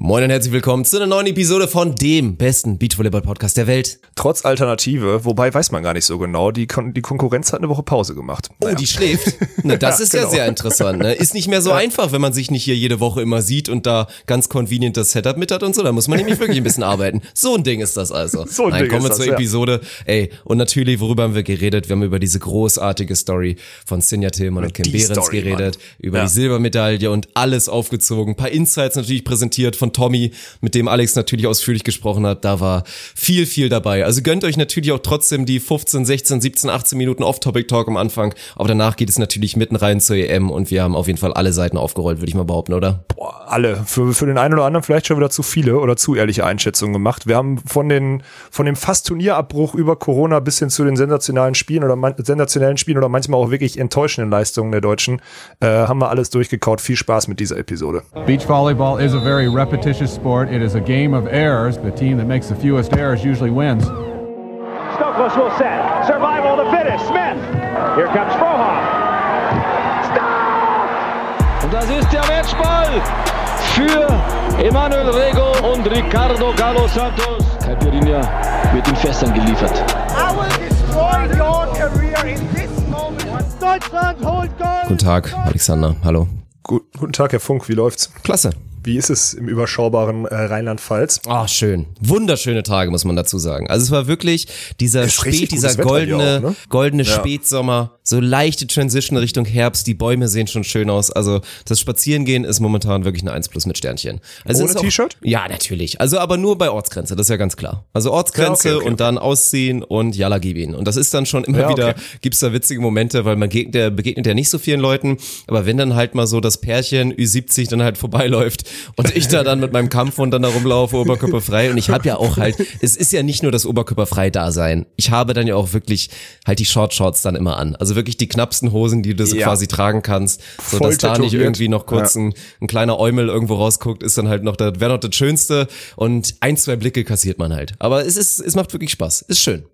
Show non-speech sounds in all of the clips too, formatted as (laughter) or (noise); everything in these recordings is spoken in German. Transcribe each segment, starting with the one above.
Moin und herzlich willkommen zu einer neuen Episode von dem besten Beachvolleyball-Podcast der Welt. Trotz Alternative, wobei weiß man gar nicht so genau, die, Kon die Konkurrenz hat eine Woche Pause gemacht. Oh, die schläft? Ne, (laughs) das Ja, ist ja genau. sehr interessant. Ne? Ist nicht mehr so einfach, wenn man sich nicht hier jede Woche immer sieht und da ganz convenient das Setup mit hat und so. Da muss man nämlich wirklich ein bisschen arbeiten. So ein Ding ist das also. So ein Nein, Ding kommen wir zur das, ja. Episode. Ey, und natürlich, worüber haben wir geredet? Wir haben über diese großartige Story von Sinja Tillmann und Kim Behrens geredet, über Ja. die Silbermedaille und alles aufgezogen. Ein paar Insights natürlich präsentiert von Tommy, mit dem Alex natürlich ausführlich gesprochen hat. Da war viel, viel dabei. Also gönnt euch natürlich auch trotzdem die 15, 16, 17, 18 Minuten Off-Topic-Talk am Anfang. Aber danach geht es natürlich mitten rein zur EM und wir haben auf jeden Fall alle Seiten aufgerollt, würde ich mal behaupten, oder? Boah, alle. Für, für den einen oder anderen vielleicht schon wieder zu viele oder zu ehrliche Einschätzungen gemacht. Wir haben von den, von dem fast Turnierabbruch über Corona bis hin zu den sensationalen Spielen oder man, sensationellen Spielen oder manchmal auch wirklich enttäuschenden Leistungen der Deutschen, äh, haben wir alles durchgekaut. Viel Spaß mit dieser Episode. Beach volleyball is a very repetitious sport. It is a game of errors. The team that makes the fewest errors usually wins. Stokos will set. Survival of the fittest. Smith. Here comes Frohoff. Stop! Und das ist der Matchball für Emanuel Rego und Ricardo Galo Santos. Caipirinha wird in Fässern geliefert. I will destroy your career in this moment. Deutschland holt Gold! Guten Tag, Alexander. Hallo. Gut, guten Tag, Herr Funk. Wie läuft's? Klasse. Wie ist es im überschaubaren äh, Rheinland-Pfalz? Ah, schön. Wunderschöne Tage, muss man dazu sagen. Also es war wirklich dieser Spät, dieser goldene, auch, ne? goldene Ja. Spätsommer, so leichte Transition Richtung Herbst, die Bäume sehen schon schön aus. Also das Spazierengehen ist momentan wirklich eine 1 plus mit Sternchen. Also Ohne T-Shirt? Ja, natürlich. Also aber nur bei Ortsgrenze, das ist ja ganz klar. Also Ortsgrenze Ja, okay, okay, und dann ausziehen und Jalla gib ihn. Und das ist dann schon immer Ja, wieder, okay. gibt's da witzige Momente, weil man begegnet, ja- begegnet ja nicht so vielen Leuten, aber wenn dann halt mal so das Pärchen Ü70 dann halt vorbeiläuft und ich da dann mit meinem Kampfhund dann da rumlaufe, oberkörperfrei und ich habe ja auch halt, es ist ja nicht nur das Oberkörperfrei-Dasein. Ich habe dann ja auch wirklich halt die Short Shorts dann immer an. Also wirklich die knappsten Hosen, die du so Ja. quasi tragen kannst, so Voll dass da nicht irgendwie noch kurz Ja. ein, ein kleiner Eumel irgendwo rausguckt, ist dann halt noch, das wäre noch das Schönste und ein, zwei Blicke kassiert man halt. Aber es ist, es macht wirklich Spaß. Ist schön.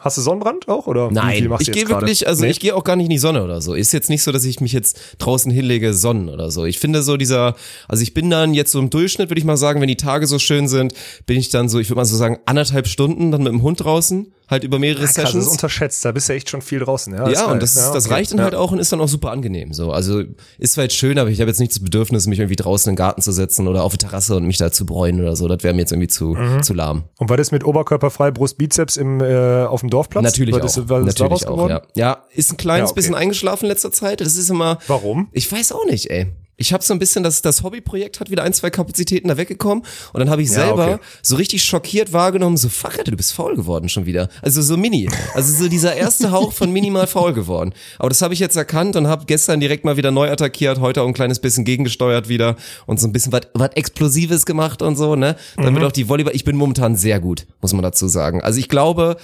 Hast du Sonnenbrand auch? Oder Nein, ich gehe wirklich, also Nee? ich gehe auch gar nicht in die Sonne oder so. Ist jetzt nicht so, dass ich mich jetzt draußen hinlege, sonnen oder so. Ich finde so dieser, also ich bin dann jetzt so im Durchschnitt, würde ich mal sagen, wenn die Tage so schön sind, bin ich dann so, ich würde mal so sagen, anderthalb Stunden dann mit dem Hund draußen, halt über mehrere Krass, das ist Sessions. unterschätzt. Da bist du echt schon viel draußen. Ja, Ja, und das, Ja, das okay. reicht dann Ja. halt auch und ist dann auch super angenehm. So, also ist zwar jetzt schön, aber ich habe jetzt nicht das Bedürfnis, mich irgendwie draußen in den Garten zu setzen oder auf die Terrasse und mich da zu bräunen oder so. Das wäre mir jetzt irgendwie zu, Mhm. zu lahm. Und war das mit Oberkörperfrei, Brust, Bizeps im, äh, auf dem Dorfplatz? Natürlich war auch. das, war das Natürlich auch, ja. Ja, ist ein kleines Ja, okay. bisschen eingeschlafen in letzter Zeit. Das ist immer. Warum? Ich weiß auch nicht, ey. Ich habe so ein bisschen, das, das Hobbyprojekt hat wieder ein, zwei Kapazitäten da weggekommen und dann habe ich Ja, selber okay. so richtig schockiert wahrgenommen, so fuck, Alter, du bist faul geworden schon wieder. Also so mini. Also so dieser erste Hauch von minimal faul geworden. Aber das habe ich jetzt erkannt und habe gestern direkt mal wieder neu attackiert, heute auch ein kleines bisschen gegengesteuert wieder und so ein bisschen was was Explosives gemacht und so, ne? Dann Mhm. wird auch die Volleyball, ich bin momentan sehr gut, muss man dazu sagen. Also ich glaube,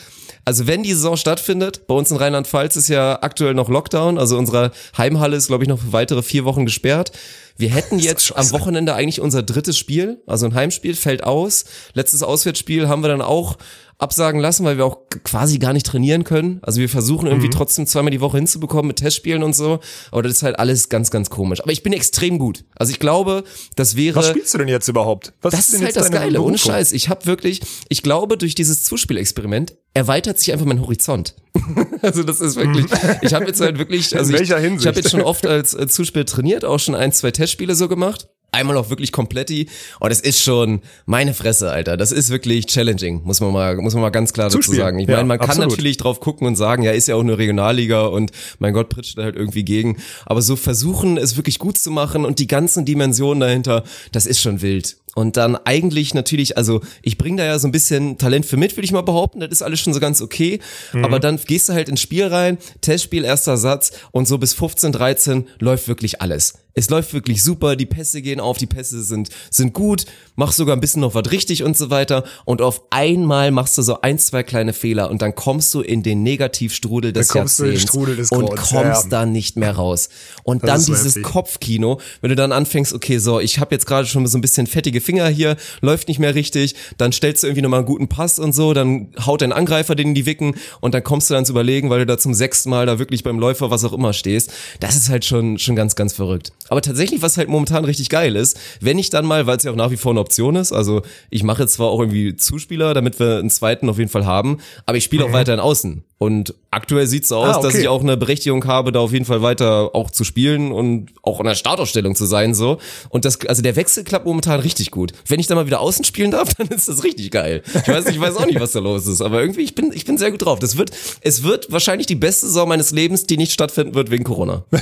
also wenn die Saison stattfindet, bei uns in Rheinland-Pfalz ist ja aktuell noch Lockdown, also unsere Heimhalle ist, glaube ich, noch für weitere vier Wochen gesperrt. Wir hätten jetzt am Wochenende eigentlich unser drittes Spiel, also ein Heimspiel, fällt aus. Letztes Auswärtsspiel haben wir dann auch absagen lassen, weil wir auch quasi gar nicht trainieren können. Also wir versuchen irgendwie trotzdem zweimal die Woche hinzubekommen mit Testspielen und so. Aber das ist halt alles ganz, ganz komisch. Aber ich bin extrem gut. Also ich glaube, das wäre... Was spielst du denn jetzt überhaupt? Was Das ist denn halt das Geile, ohne? Scheiß. Ich habe wirklich, ich glaube, durch dieses Zuspielexperiment erweitert sich einfach mein Horizont. (laughs) also das ist wirklich, ich habe jetzt halt wirklich, also ich, welcher ich Hinsicht? habe jetzt schon oft als Zuspiel trainiert, auch schon ein, zwei Testspiele so gemacht. Einmal auch wirklich kompletti. Und es ist schon meine Fresse, Alter. Das ist wirklich challenging, muss man mal, muss man mal ganz klar dazu Zuspielen. sagen. Ich Ja, meine, man kann absolut. natürlich drauf gucken und sagen, ja, ist ja auch eine Regionalliga und mein Gott, pritscht da halt irgendwie gegen. Aber so versuchen, es wirklich gut zu machen und die ganzen Dimensionen dahinter, das ist schon wild. Und dann eigentlich natürlich, also ich bringe da ja so ein bisschen Talent für mit, würde ich mal behaupten. Das ist alles schon so ganz okay. Aber dann gehst du halt ins Spiel rein, Testspiel, erster Satz und so bis 15, 13 läuft wirklich alles. Es läuft wirklich super, die Pässe gehen auf, die Pässe sind, sind gut, machst sogar ein bisschen noch was richtig und so weiter. Und auf einmal machst du so ein, zwei kleine Fehler und dann kommst du in den Negativstrudel des Dann Jahrzehnts des und kommst ja. da nicht mehr raus. Und Das dann dieses heftig. Kopfkino, wenn du dann anfängst, okay, so, ich habe jetzt gerade schon so ein bisschen fettige Finger hier, läuft nicht mehr richtig, dann stellst du irgendwie nochmal einen guten Pass und so, dann haut dein Angreifer den in die Wicken und dann kommst du dann zu überlegen, weil du da zum sechsten Mal da wirklich beim Läufer was auch immer stehst. Das ist halt schon, schon ganz, ganz verrückt. Aber tatsächlich, was halt momentan richtig geil ist, wenn ich dann mal, weil es ja auch nach wie vor eine Option ist, also ich mache jetzt zwar auch irgendwie Zuspieler, damit wir einen zweiten auf jeden Fall haben, aber ich spiele auch weiterhin außen. Und aktuell sieht's so aus, Ah, okay. dass ich auch eine Berechtigung habe, da auf jeden Fall weiter auch zu spielen und auch in der Startausstellung zu sein so. Und das, also der Wechsel klappt momentan richtig gut. Wenn ich dann mal wieder außen spielen darf, (laughs) dann ist das richtig geil. Ich weiß, ich weiß auch nicht, was da los ist, aber irgendwie ich bin, ich bin sehr gut drauf. Das wird, es wird wahrscheinlich die beste Saison meines Lebens, die nicht stattfinden wird wegen Corona. (laughs)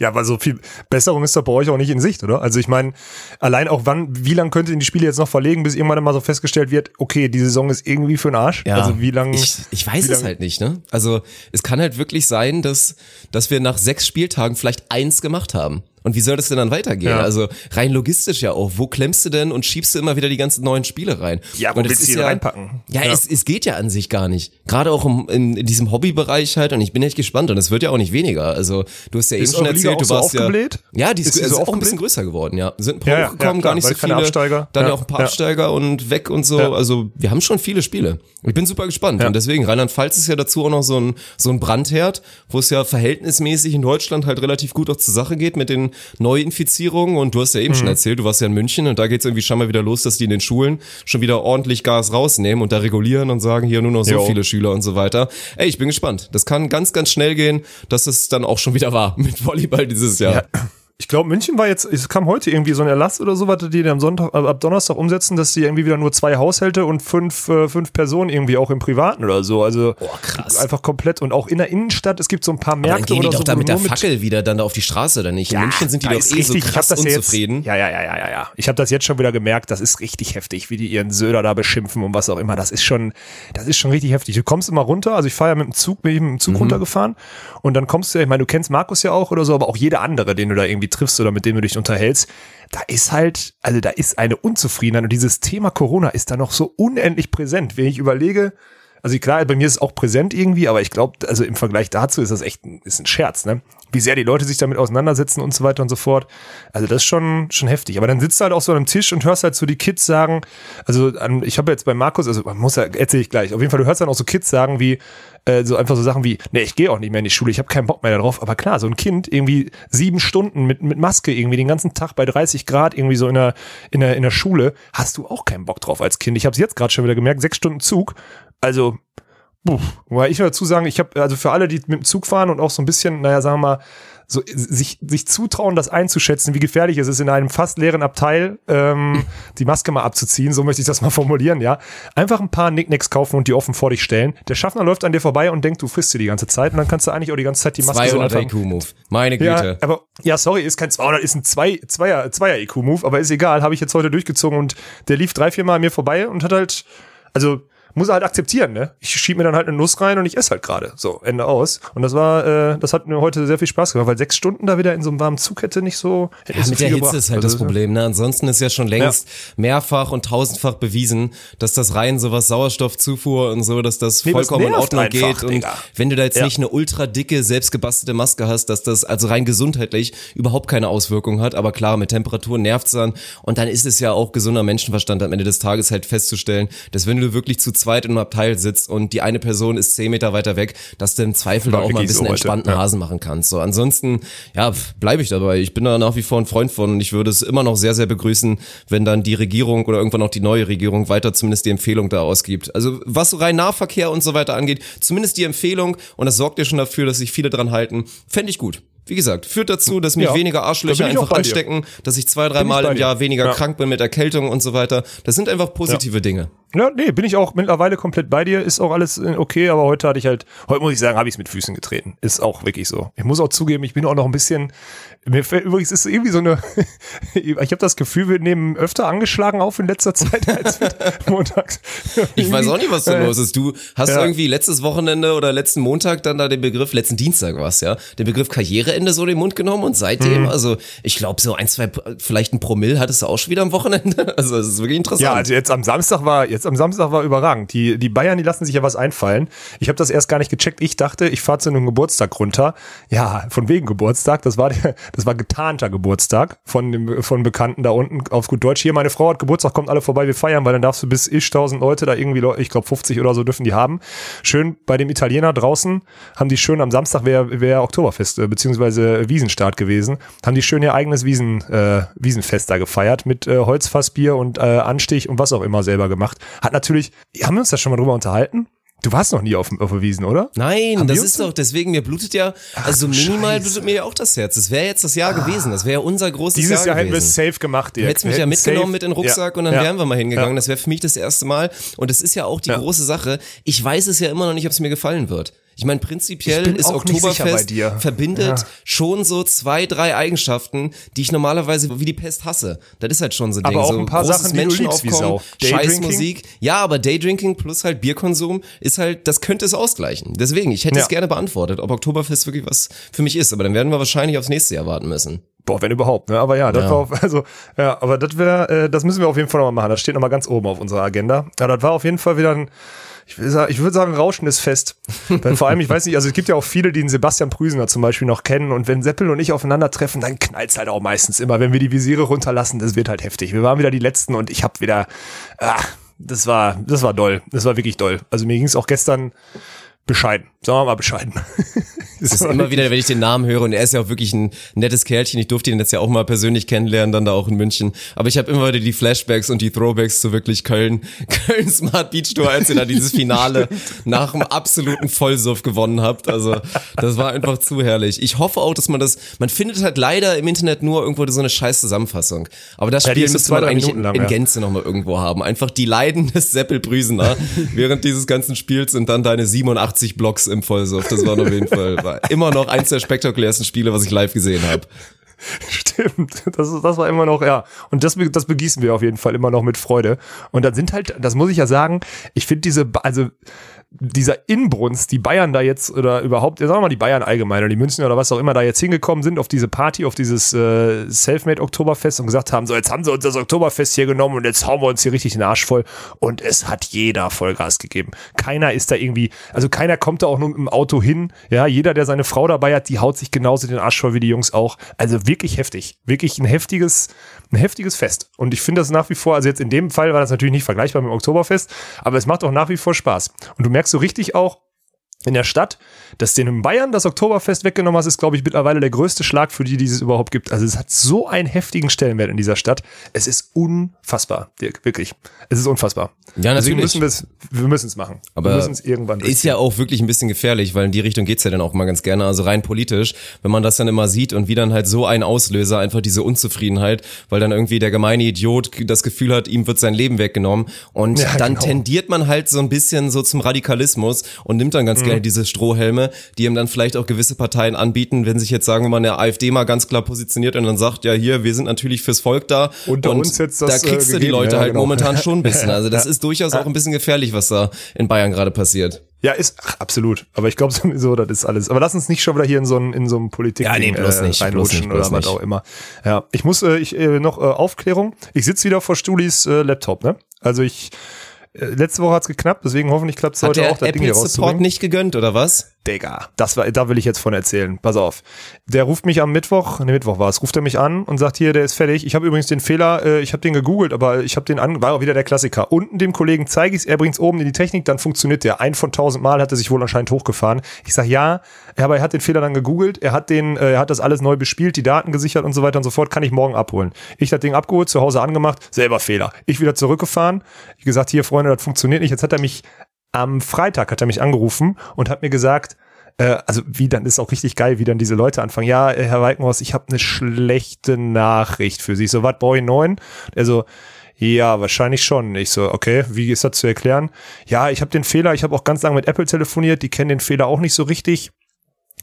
Ja, aber so viel Besserung ist doch bei euch auch nicht in Sicht, oder? Also ich meine, allein auch wann, wie lange könnt ihr die Spiele jetzt noch verlegen, bis irgendwann mal so festgestellt wird, okay, die Saison ist irgendwie für den Arsch? Also wie lange? Ich, ich weiß es halt nicht, ne? Also es kann halt wirklich sein, dass, dass wir nach sechs Spieltagen vielleicht eins gemacht haben. Und wie soll das denn dann weitergehen? Ja. Also rein logistisch ja auch. Wo klemmst du denn und schiebst du immer wieder die ganzen neuen Spiele rein? Ja, wo und willst du ist die denn reinpacken? Ja, Ja. Es, es geht ja an sich gar nicht. Gerade auch im, in, in diesem Hobbybereich halt. Und ich bin echt gespannt. Und es wird ja auch nicht weniger. Also du hast ja Ist eben schon erzählt, du so warst ja. aufgebläht? Ja, die ist, Ist also so auch ein bisschen größer geworden, ja. Sind ein paar Ja, ja, hochgekommen, ja, gar nicht klar, so viele. Absteiger. Dann ja Ja, auch ein paar ja. Absteiger und weg und so. Ja. Also wir haben schon viele Spiele. Ich bin super gespannt. Ja. Und deswegen, Rheinland-Pfalz ist ja dazu auch noch so ein, so ein Brandherd, wo es ja verhältnismäßig in Deutschland halt relativ gut auch zur Sache geht mit den Neuinfizierungen. Und du hast ja eben Mhm. schon erzählt, du warst ja in München und da geht's irgendwie schon mal wieder los, dass die in den Schulen schon wieder ordentlich Gas rausnehmen und da regulieren und sagen, hier nur noch so Jo. viele Schüler und so weiter. Ey, ich bin gespannt. Das kann ganz, ganz schnell gehen, dass es dann auch schon wieder war (laughs) mit Volleyball dieses Jahr. Ja. Ich glaube, München war jetzt, es kam heute irgendwie so ein Erlass oder so, was die am Sonntag, ab Donnerstag umsetzen, dass die irgendwie wieder nur zwei Haushalte und fünf, äh, fünf Personen irgendwie auch im Privaten oder so. Also krass. einfach komplett und auch in der Innenstadt. Es gibt so ein paar Aber dann Märkte gehen die oder doch so. da mit der Fackel wieder dann da auf die Straße oder nicht? In München sind die doch eh so richtig, ich hab krass das ja unzufrieden. Jetzt, ja, ja, ja, ja, ja, ja. Ich habe das jetzt schon wieder gemerkt, das ist richtig heftig, wie die ihren Söder da beschimpfen und was auch immer. Das ist schon, das ist schon richtig heftig. Du kommst immer runter, also ich fahre ja mit dem Zug, bin ich mit dem Mhm. Zug runtergefahren und dann kommst du ja, ich meine, du kennst Markus ja auch oder so, aber auch jeder andere, den du da irgendwie triffst oder mit dem du dich unterhältst, da ist halt, also da ist eine Unzufriedenheit und dieses Thema Corona ist da noch so unendlich präsent. Wenn ich überlege, also klar, bei mir ist es auch präsent irgendwie, aber ich glaube, also im Vergleich dazu ist das echt ein, ist ein Scherz, ne? Wie sehr die Leute sich damit auseinandersetzen und so weiter und so fort. Also das ist schon, schon heftig. Aber dann sitzt du halt auch so an einem Tisch und hörst halt so die Kids sagen, also an, ich habe jetzt bei Markus, also man muss ja, erzähle ich gleich, auf jeden Fall, du hörst dann auch so Kids sagen wie, äh, so einfach so Sachen wie, nee, ich gehe auch nicht mehr in die Schule, ich habe keinen Bock mehr darauf. Aber klar, so ein Kind irgendwie sieben Stunden mit, mit Maske irgendwie den ganzen Tag bei 30 Grad irgendwie so in der, in der, in der Schule, hast du auch keinen Bock drauf als Kind. Ich habe es jetzt gerade schon wieder gemerkt, sechs Stunden Zug. Also, Puh, wobei ich will dazu sagen, ich habe also für alle, die mit dem Zug fahren und auch so ein bisschen, naja, sagen wir mal, so sich, sich zutrauen, das einzuschätzen, wie gefährlich es ist, in einem fast leeren Abteil ähm, (laughs) die Maske mal abzuziehen, so möchte ich das mal formulieren, ja. Einfach ein paar Nicknacks kaufen und die offen vor dich stellen. Der Schaffner läuft an dir vorbei und denkt, du frisst sie die ganze Zeit und dann kannst du eigentlich auch die ganze Zeit die Maske so 200 einfach... IQ-Move. Meine Ja, Güte. aber ja, sorry, ist kein 200, ist ein 2, Zweier, Zweier IQ-Move, aber ist egal, habe ich jetzt heute durchgezogen und der lief drei, vier Mal an mir vorbei und hat halt, also muss er halt akzeptieren, ne? Ich schieb mir dann halt eine Nuss rein und ich esse halt gerade. So, Ende aus. Und das war, äh, das hat mir heute sehr viel Spaß gemacht, weil sechs Stunden da wieder in so einem warmen Zug hätte nicht so. Hätte Ja, nicht so mit der Hitze gebracht. ist halt Also, das Problem. Ne? Ansonsten ist ja schon längst mehrfach und tausendfach bewiesen, dass das rein so was Sauerstoffzufuhr und so, dass das Nee, das vollkommen in nervt Ordnung einfach, geht. Und Digga. wenn du da jetzt Ja. nicht eine ultra dicke, selbstgebastelte Maske hast, dass das also rein gesundheitlich überhaupt keine Auswirkung hat. Aber klar, mit Temperatur nervt's dann. Und dann ist es ja auch gesunder Menschenverstand am Ende des Tages halt festzustellen, dass wenn du wirklich zu zweit in einem Abteil sitzt und die eine Person ist zehn Meter weiter weg, dass du im Zweifel da auch mal ein so bisschen heute, entspannten ja. Hasen machen kannst. So, ansonsten, ja, bleibe ich dabei. Ich bin da nach wie vor ein Freund von und ich würde es immer noch sehr, sehr begrüßen, wenn dann die Regierung oder irgendwann auch die neue Regierung weiter zumindest die Empfehlung da ausgibt. Also was so rein Nahverkehr und so weiter angeht, zumindest die Empfehlung und das sorgt ja schon dafür, dass sich viele dran halten, fände ich gut. Wie gesagt, führt dazu, dass mich Ja, weniger Arschlöcher einfach bei dir. anstecken, dass ich zwei, ich dreimal bei im. Jahr weniger Ja. krank bin mit Erkältung und so weiter. Das sind einfach positive Dinge. Ja, nee, bin ich auch mittlerweile komplett bei dir. Ist auch alles äh, okay, aber heute hatte ich halt, heute muss ich sagen, habe ich es mit Füßen getreten. Ist auch wirklich so. Ich muss auch zugeben, ich bin auch noch ein bisschen, mir fällt übrigens, ist irgendwie so eine, (laughs) ich habe das Gefühl, wir nehmen öfter angeschlagen auf in letzter Zeit (laughs) als mit montags. Ich weiß auch nicht, was da Äh, los ist. Du hast ja. irgendwie letztes Wochenende oder letzten Montag dann da den Begriff, letzten Dienstag was, ja, den Begriff Karriereende so in den Mund genommen und seitdem, Mhm. also ich glaube so ein, zwei, vielleicht ein Promille hattest du auch schon wieder am Wochenende. (laughs) Also es ist wirklich interessant. Ja, also jetzt am Samstag war, jetzt jetzt am Samstag war überragend. Die, die Bayern, die lassen sich ja was einfallen. Ich habe das erst gar nicht gecheckt. Ich dachte, ich fahre zu einem Geburtstag runter. Ja, von wegen Geburtstag. Das war der, das war getarnter Geburtstag von dem von Bekannten da unten auf gut Deutsch. Hier, meine Frau hat Geburtstag, kommt alle vorbei, wir feiern, weil dann darfst du bis ich tausend Leute da irgendwie, ich glaube 50 oder so dürfen die haben. Schön bei dem Italiener draußen haben die schön am Samstag wäre wär Oktoberfest äh, beziehungsweise Wiesenstart gewesen, haben die schön ihr eigenes Wiesen äh, Wiesenfest da gefeiert mit äh, Holzfassbier und äh, Anstich und was auch immer selber gemacht. Hat natürlich, haben wir uns da schon mal drüber unterhalten? Du warst noch nie auf, auf der Wiesen, oder? Nein, Haben das ist doch, deswegen, mir blutet ja, also du minimal Scheiße. blutet mir ja auch das Herz. Das wäre jetzt das Jahr gewesen, das wäre unser großes Dieses Jahr, Jahr hätten wir es safe gemacht, Du Dirk. hättest mich ja mitgenommen safe- mit in den Rucksack ja. und dann ja. wären wir mal hingegangen. Ja. Das wäre für mich das erste Mal. Und es ist ja auch die große Sache. Ich weiß es ja immer noch nicht, ob es mir gefallen wird. Ich meine, prinzipiell Ich ist auch Oktoberfest dir. verbindet Ja. schon so zwei, drei Eigenschaften, die ich normalerweise wie die Pest hasse. Das ist halt schon so ein Aber Ding. auch so ein paar großes Sachen, Menschenaufkommen, scheiß? Musik. Ja, aber Daydrinking plus halt Bierkonsum ist halt, das könnte es ausgleichen. Deswegen, ich hätte Ja. es gerne beantwortet, ob Oktoberfest wirklich was für mich ist. Aber dann werden wir wahrscheinlich aufs nächste Jahr warten müssen. Boah, wenn überhaupt, ne? Aber ja, das Ja. war auf, also, ja, aber das wäre, äh, das müssen wir auf jeden Fall nochmal machen. Das steht nochmal ganz oben auf unserer Agenda. Ja, das war auf jeden Fall wieder ein, ich ich würde sagen, rauschendes Fest. Weil vor allem, ich weiß nicht, also es gibt ja auch viele, die den Sebastian Prüsener zum Beispiel noch kennen. Und wenn Seppel und ich aufeinandertreffen, dann knallt's halt auch meistens immer. Wenn wir die Visiere runterlassen, das wird halt heftig. Wir waren wieder die Letzten und ich hab wieder, ah, das war, das war doll. Das war wirklich doll. Also mir ging's auch gestern bescheiden. Sagen wir mal bescheiden. (laughs) Das ist immer wieder, wenn ich den Namen höre und er ist ja auch wirklich ein nettes Kerlchen. Ich durfte ihn jetzt ja auch mal persönlich kennenlernen, dann da auch in München. Aber ich habe immer wieder die Flashbacks und die Throwbacks zu wirklich Köln, (laughs) Köln Smart Beach Tour, als ihr da dieses Finale (laughs) nach dem absoluten Vollsuff gewonnen habt. Also das war einfach zu herrlich. Ich hoffe auch, dass man das, man findet halt leider im Internet nur irgendwo so eine scheiß Zusammenfassung. Aber das Ja, Spiel so müsste man eigentlich lang, in ja. Gänze nochmal irgendwo haben. Einfach die Leiden des Seppel Brüsener während dieses ganzen Spiels und dann deine 87 Blocks im Vollsuff. Das war auf jeden Fall war immer noch eins der spektakulärsten Spiele, was ich live gesehen habe. (laughs) Stimmt, das, das war immer noch, ja. Und das, das begießen wir auf jeden Fall immer noch mit Freude. Und dann sind halt, das muss ich ja sagen, ich finde diese, also dieser Inbrunst, die Bayern da jetzt oder überhaupt, sagen wir mal die Bayern allgemein oder die München oder was auch immer da jetzt hingekommen sind auf diese Party, auf dieses äh, Selfmade Oktoberfest und gesagt haben, so jetzt haben sie uns das Oktoberfest hier genommen und jetzt hauen wir uns hier richtig den Arsch voll und es hat jeder Vollgas gegeben. Keiner ist da irgendwie, also keiner kommt da auch nur mit dem Auto hin, ja, jeder, der seine Frau dabei hat, die haut sich genauso den Arsch voll wie die Jungs auch. Also wirklich heftig, wirklich ein heftiges, ein heftiges Fest. Und ich finde das nach wie vor, also jetzt in dem Fall war das natürlich nicht vergleichbar mit dem Oktoberfest, aber es macht auch nach wie vor Spaß. Und du merkst so richtig auch, in der Stadt, dass denen in Bayern das Oktoberfest weggenommen hast, ist, glaube ich, mittlerweile der größte Schlag für die, die es überhaupt gibt. Also es hat so einen heftigen Stellenwert in dieser Stadt. Es ist unfassbar, Dirk, wirklich. Es ist unfassbar. Ja, Deswegen natürlich. müssen wir es, wir müssen es machen. Aber wir müssen es irgendwann Ist ja auch wirklich ein bisschen gefährlich, weil in die Richtung geht's ja dann auch mal ganz gerne. Also rein politisch, wenn man das dann immer sieht und wie dann halt so ein Auslöser, einfach diese Unzufriedenheit, weil dann irgendwie der gemeine Idiot das Gefühl hat, ihm wird sein Leben weggenommen. Und Ja, dann genau. tendiert man halt so ein bisschen so zum Radikalismus und nimmt dann Mhm. Gerne diese Strohhelme, die ihm dann vielleicht auch gewisse Parteien anbieten, wenn sich jetzt sagen wir mal eine AfD mal ganz klar positioniert und dann sagt, ja hier, wir sind natürlich fürs Volk da. Unter und uns jetzt das, da kriegst äh, du die gegeben. Leute Ja, halt genau. momentan schon ein bisschen. (laughs) Also das ist durchaus auch ein bisschen gefährlich, was da in Bayern gerade passiert. Ja, ist ach, absolut. Aber ich glaube (laughs) sowieso, das ist alles. Aber lass uns nicht schon wieder hier in so einem in so einem Politik Ja, nee, bloß nicht, bloß nicht, bloß oder was auch immer. Ja, ich muss äh, ich äh, noch äh, Aufklärung. Ich sitze wieder vor Stulis äh, Laptop, ne? Also ich äh, letzte Woche hat's geknappt, deswegen hoffentlich klappt es Hat heute der auch, hier Apple Support nicht gegönnt, oder was? Digga, das war, da will ich jetzt von erzählen. Pass auf. Der ruft mich am Mittwoch, ne Mittwoch war es, ruft er mich an und sagt hier, der ist fertig. Ich habe übrigens den Fehler, äh, ich habe den gegoogelt, aber ich habe den an, war auch wieder der Klassiker. Unten dem Kollegen zeige ich es, er bringt's oben in die Technik, dann funktioniert der. Ein von tausend Mal hat er sich wohl anscheinend hochgefahren. Ich sag ja, aber er hat den Fehler dann gegoogelt, er hat den, äh, er hat das alles neu bespielt, die Daten gesichert und so weiter und so fort, kann ich morgen abholen. Ich das Ding abgeholt, zu Hause angemacht, selber Fehler. Ich wieder zurückgefahren, ich gesagt, hier Freunde, das funktioniert nicht. Jetzt hat er mich am Freitag hat er mich angerufen und hat mir gesagt, äh, also wie dann ist auch richtig geil, wie dann diese Leute anfangen. Ja, äh, Herr Walkenhorst, ich habe eine schlechte Nachricht für Sie. Ich so, was ich neun? Er so, ja, wahrscheinlich schon. Ich so, okay, wie ist das zu erklären? Ja, ich habe den Fehler, ich habe auch ganz lange mit Apple telefoniert, die kennen den Fehler auch nicht so richtig.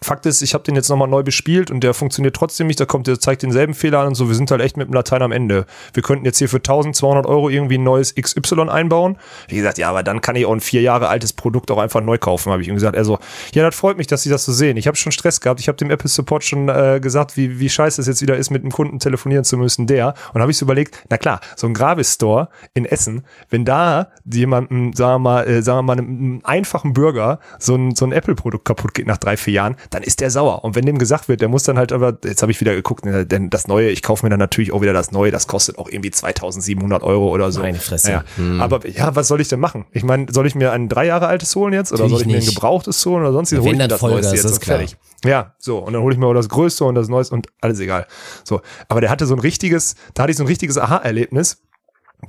Fakt ist, ich habe den jetzt nochmal neu bespielt und der funktioniert trotzdem nicht. Da kommt, der zeigt denselben Fehler an und so. Wir sind halt echt mit dem Latein am Ende. Wir könnten jetzt hier für 1200 Euro irgendwie ein neues XY einbauen. Wie gesagt, ja, aber dann kann ich auch ein vier Jahre altes Produkt auch einfach neu kaufen, habe ich ihm gesagt. Also, ja, das freut mich, dass Sie das so sehen. Ich habe schon Stress gehabt. Ich habe dem Apple Support schon äh, gesagt, wie, wie scheiße es jetzt wieder ist, mit einem Kunden telefonieren zu müssen, der. Und habe ich so überlegt, na klar, so ein Gravis-Store in Essen, wenn da jemandem, sagen wir mal, äh, sagen wir mal, einem, einem einfachen Bürger so ein, so ein Apple-Produkt kaputt geht nach drei, vier Jahren, dann ist der sauer. Und wenn dem gesagt wird, der muss dann halt aber, jetzt habe ich wieder geguckt, ne, denn das Neue, ich kaufe mir dann natürlich auch wieder das Neue, das kostet auch irgendwie 2700 Euro oder so. Meine Fresse. Ja. Hm. Aber ja, was soll ich denn machen? Ich meine, soll ich mir ein drei Jahre altes holen jetzt oder Natürlich soll ich mir ein gebrauchtes holen oder sonst Ja, hol ich mir das Neueste jetzt das ist und fertig. Ja, so. Und dann hole ich mir auch das Größte und das Neueste und alles egal. So. Aber der hatte so ein richtiges, da hatte ich so ein richtiges Aha-Erlebnis,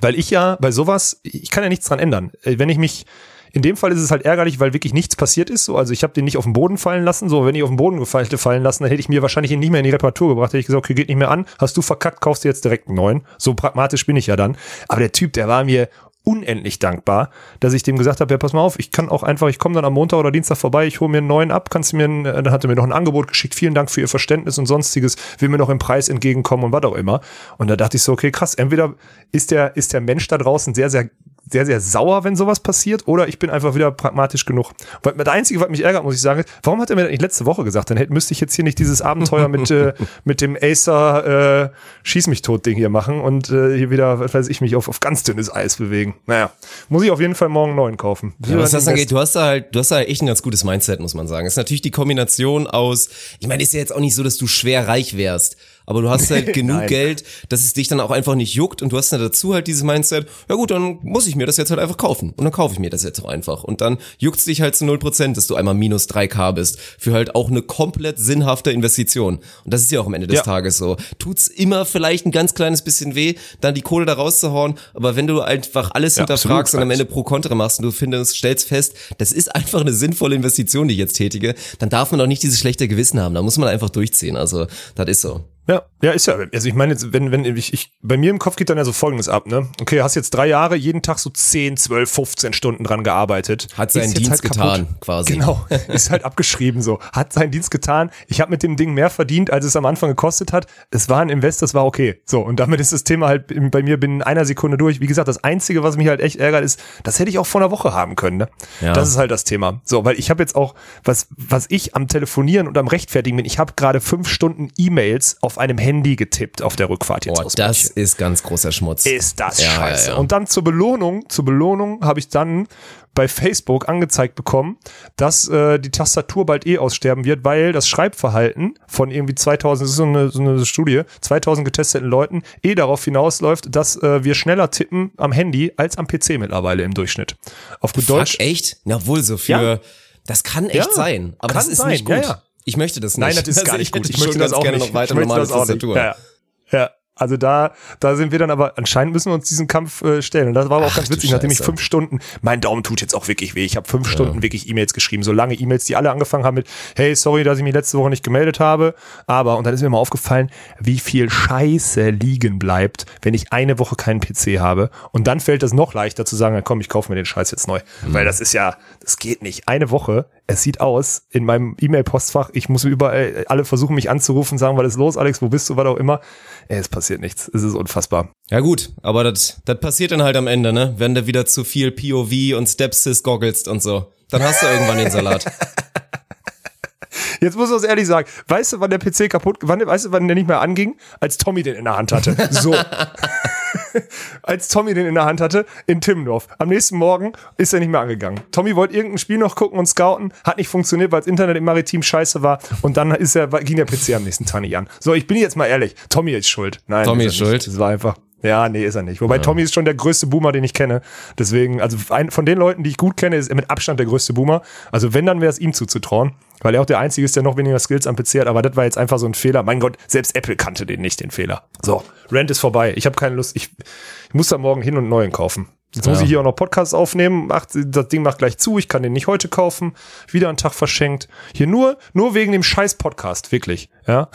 weil ich ja bei sowas, ich kann ja nichts dran ändern. Äh, Wenn ich mich, in dem Fall ist es halt ärgerlich, weil wirklich nichts passiert ist. So, also ich habe den nicht auf den Boden fallen lassen. So, wenn ich auf den Boden gefallen, fallen lassen, dann hätte ich mir wahrscheinlich ihn nicht mehr in die Reparatur gebracht. Hätte ich gesagt, okay, geht nicht mehr an. Hast du verkackt, kaufst du jetzt direkt einen neuen. So pragmatisch bin ich ja dann. Aber der Typ, der war mir unendlich dankbar, dass ich dem gesagt habe, ja, pass mal auf, ich kann auch einfach, ich komme dann am Montag oder Dienstag vorbei, ich hole mir einen neuen ab, kannst du mir, einen, dann hat er mir noch ein Angebot geschickt, vielen Dank für Ihr Verständnis und sonstiges, will mir noch im Preis entgegenkommen und was auch immer. Und da dachte ich so, okay, krass, entweder ist der, ist der Mensch da draußen sehr, sehr sehr, sehr sauer, wenn sowas passiert, oder ich bin einfach wieder pragmatisch genug. Weil das Einzige, was mich ärgert, muss ich sagen, ist, warum hat er mir das nicht letzte Woche gesagt? Dann hätte, müsste ich jetzt hier nicht dieses Abenteuer mit, äh, (laughs) mit dem Acer äh, Schieß mich tot Ding hier machen und äh, hier wieder, was weiß ich, mich auf, auf ganz dünnes Eis bewegen. Naja, muss ich auf jeden Fall morgen einen neuen kaufen. Ja, was das angeht, du hast da halt, du hast da halt echt ein ganz gutes Mindset, muss man sagen. Es ist natürlich die Kombination aus, ich meine, ist ja jetzt auch nicht so, dass du schwer reich wärst, aber du hast halt (laughs) genug. Geld, dass es dich dann auch einfach nicht juckt und du hast dann dazu halt dieses Mindset, ja gut, dann muss ich mir das jetzt halt einfach kaufen und dann kaufe ich mir das jetzt auch einfach und dann juckt's dich halt zu 0%, dass du einmal minus 3k bist für halt auch eine komplett sinnhafte Investition und das ist ja auch am Ende des Ja. Tages so. Tut's immer vielleicht ein ganz kleines bisschen weh, dann die Kohle da rauszuhauen, aber wenn du einfach alles Ja, hinterfragst und am Ende pro Kontra machst und du findest, stellst fest, das ist einfach eine sinnvolle Investition, die ich jetzt tätige, dann darf man auch nicht dieses schlechte Gewissen haben. Da muss man einfach durchziehen. Also, das ist so. Ja, ja, ist ja. Also ich meine, jetzt, wenn, wenn ich, ich, bei mir im Kopf geht dann ja so folgendes ab, ne? Okay, hast jetzt drei Jahre, jeden Tag so 10, 12, 15 Stunden dran gearbeitet. Hat seinen Dienst getan, quasi. Genau, (laughs) ist halt abgeschrieben so. Hat seinen Dienst getan. Ich habe mit dem Ding mehr verdient, als es am Anfang gekostet hat. Es war ein Invest, das war okay. So, und damit ist das Thema halt bei mir binnen einer Sekunde durch. Wie gesagt, das Einzige, was mich halt echt ärgert, ist, das hätte ich auch vor einer Woche haben können. Ne? Ja. Das ist halt das Thema. So, weil ich habe jetzt auch, was, was ich am Telefonieren und am Rechtfertigen bin, ich habe gerade fünf Stunden E-Mails auf einem Handy getippt auf der Rückfahrt jetzt Boah, aus das München. ist ganz großer Schmutz. Ist das Ja, scheiße. ja, ja. Und dann zur Belohnung, zur Belohnung habe ich dann bei Facebook angezeigt bekommen, dass äh, die Tastatur bald eh aussterben wird, weil das Schreibverhalten von irgendwie 2000, das ist so eine, so eine Studie, 2000 getesteten Leuten eh darauf hinausläuft, dass äh, wir schneller tippen am Handy als am PC mittlerweile im Durchschnitt. Auf gut Deutsch. Fuck, echt? Na wohl so für, Ja. das kann echt Ja, sein. Aber das ist sein, nicht gut. ja. Ich möchte das nicht. Nein, das ist gar Also nicht gut. hätte Ich möchte das auch gerne nicht. noch weiter ich möchte normale das auch nicht. Tastatur. Ja, ja. ja. Also da, da sind wir dann aber, anscheinend müssen wir uns diesen Kampf äh, stellen. Und das war aber auch Ach, ganz witzig, nachdem ich fünf Stunden, mein Daumen tut jetzt auch wirklich weh. Ich habe fünf Stunden wirklich E-Mails geschrieben, so lange E-Mails, die alle angefangen haben mit, hey, sorry, dass ich mich letzte Woche nicht gemeldet habe. Aber, und dann ist mir mal aufgefallen, wie viel Scheiße liegen bleibt, wenn ich eine Woche keinen PC habe. Und dann fällt es noch leichter zu sagen, ja, komm, ich kaufe mir den Scheiß jetzt neu. Mhm. Weil das ist ja, das geht nicht. Eine Woche, es sieht aus, in meinem E-Mail-Postfach, ich muss überall, alle versuchen mich anzurufen, sagen, was ist los, Alex, wo bist du, was auch immer. Ey, es passiert nichts. Es ist unfassbar. Ja gut, aber das das passiert dann halt am Ende, ne? Wenn du wieder zu viel POV und Stepsis goggelst und so. Dann hast du irgendwann den Salat. (laughs) Jetzt muss ich es ehrlich sagen. Weißt du, wann der PC kaputt, wann, weißt du, wann der nicht mehr anging? Als Tommy den in der Hand hatte. So. (laughs) Als Tommy den in der Hand hatte, in Timmendorf. Am nächsten Morgen ist er nicht mehr angegangen. Tommy wollte irgendein Spiel noch gucken und scouten, hat nicht funktioniert, weil das Internet im Maritim scheiße war. Und dann ist er, ging der PC am nächsten Tag nicht an. So, ich bin jetzt mal ehrlich. Tommy ist schuld. Nein, Tommy ist nicht. schuld? Das war einfach. Ja, nee, ist er nicht. Wobei Tommy ist schon der größte Boomer, den ich kenne. Deswegen, also ein, von den Leuten, die ich gut kenne, ist er mit Abstand der größte Boomer. Also wenn, dann wäre es ihm zuzutrauen. Weil er auch der Einzige ist, der noch weniger Skills am PC hat. Aber das war jetzt einfach so ein Fehler. Mein Gott, selbst Apple kannte den nicht, den Fehler. So, Rent ist vorbei. Ich habe keine Lust. Ich, ich muss da morgen hin und neuen kaufen. Jetzt muss Ja. ich hier auch noch Podcasts aufnehmen. Macht, das Ding macht gleich zu. Ich kann den nicht heute kaufen. Wieder einen Tag verschenkt. Hier nur, nur wegen dem scheiß Podcast. Wirklich. Ja.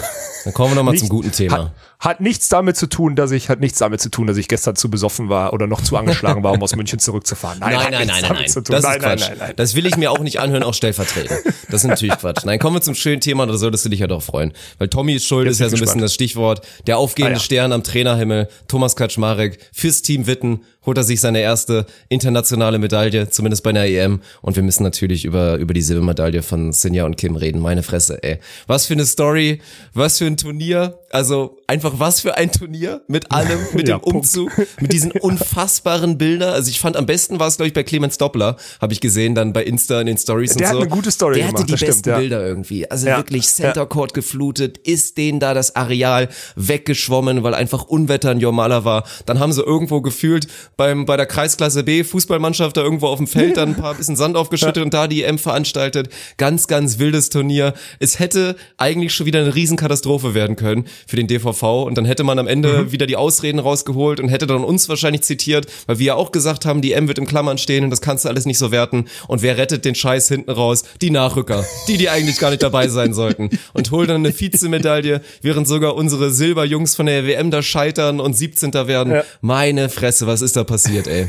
Dann kommen wir nochmal (laughs) zum guten Thema. Hat, Hat nichts damit zu tun, dass ich, hat nichts damit zu tun, dass ich gestern zu besoffen war oder noch zu angeschlagen war, um aus München zurückzufahren. Nein, nein, nein, nein, nein. Das nein, ist nein, Quatsch. nein, nein. Das will ich mir auch nicht anhören, auch stellvertretend. Das ist natürlich Quatsch. Nein, kommen wir zum schönen Thema, da solltest du dich ja doch freuen. Weil Tommy ist schuld, Jetzt ist ja so ein bisschen das Stichwort. Der aufgehende Ah, ja. Stern am Trainerhimmel, Thomas Kaczmarek, fürs Team Witten holt er sich seine erste internationale Medaille, zumindest bei einer EM. Und wir müssen natürlich über, über die Silbermedaille von Sinja und Kim reden. Meine Fresse, ey. Was für eine Story, was für ein Turnier. Also einfach was für ein Turnier mit allem, (laughs) mit Ja, dem Punkt. Umzug, mit diesen (laughs) unfassbaren Bildern. Also ich fand am besten war es, glaube ich, bei Clemens Doppler, habe ich gesehen, dann bei Insta in den Stories Der und hat so. eine gute Story Der hatte gemacht, die das stimmt, besten ja. Bilder irgendwie. Also Ja, wirklich Center Court geflutet, ist denen da das Areal weggeschwommen, weil einfach Unwetter in Jomala war. Dann haben sie irgendwo gefühlt beim, bei der Kreisklasse B Fußballmannschaft da irgendwo auf dem Feld dann ein paar bisschen Sand aufgeschüttet (laughs) und da die EM veranstaltet. Ganz, ganz wildes Turnier. Es hätte eigentlich schon wieder eine Riesenkatastrophe werden können für den DVV und dann hätte man am Ende wieder die Ausreden rausgeholt und hätte dann uns wahrscheinlich zitiert, weil wir ja auch gesagt haben, die EM wird im Klammern stehen und das kannst du alles nicht so werten. Und wer rettet den Scheiß hinten raus? Die Nachrücker. Die, die eigentlich gar nicht dabei sein sollten. Und holen dann eine Vizemedaille, während sogar unsere Silberjungs von der WM da scheitern und 17. werden. Ja. Meine Fresse, was ist da passiert, ey?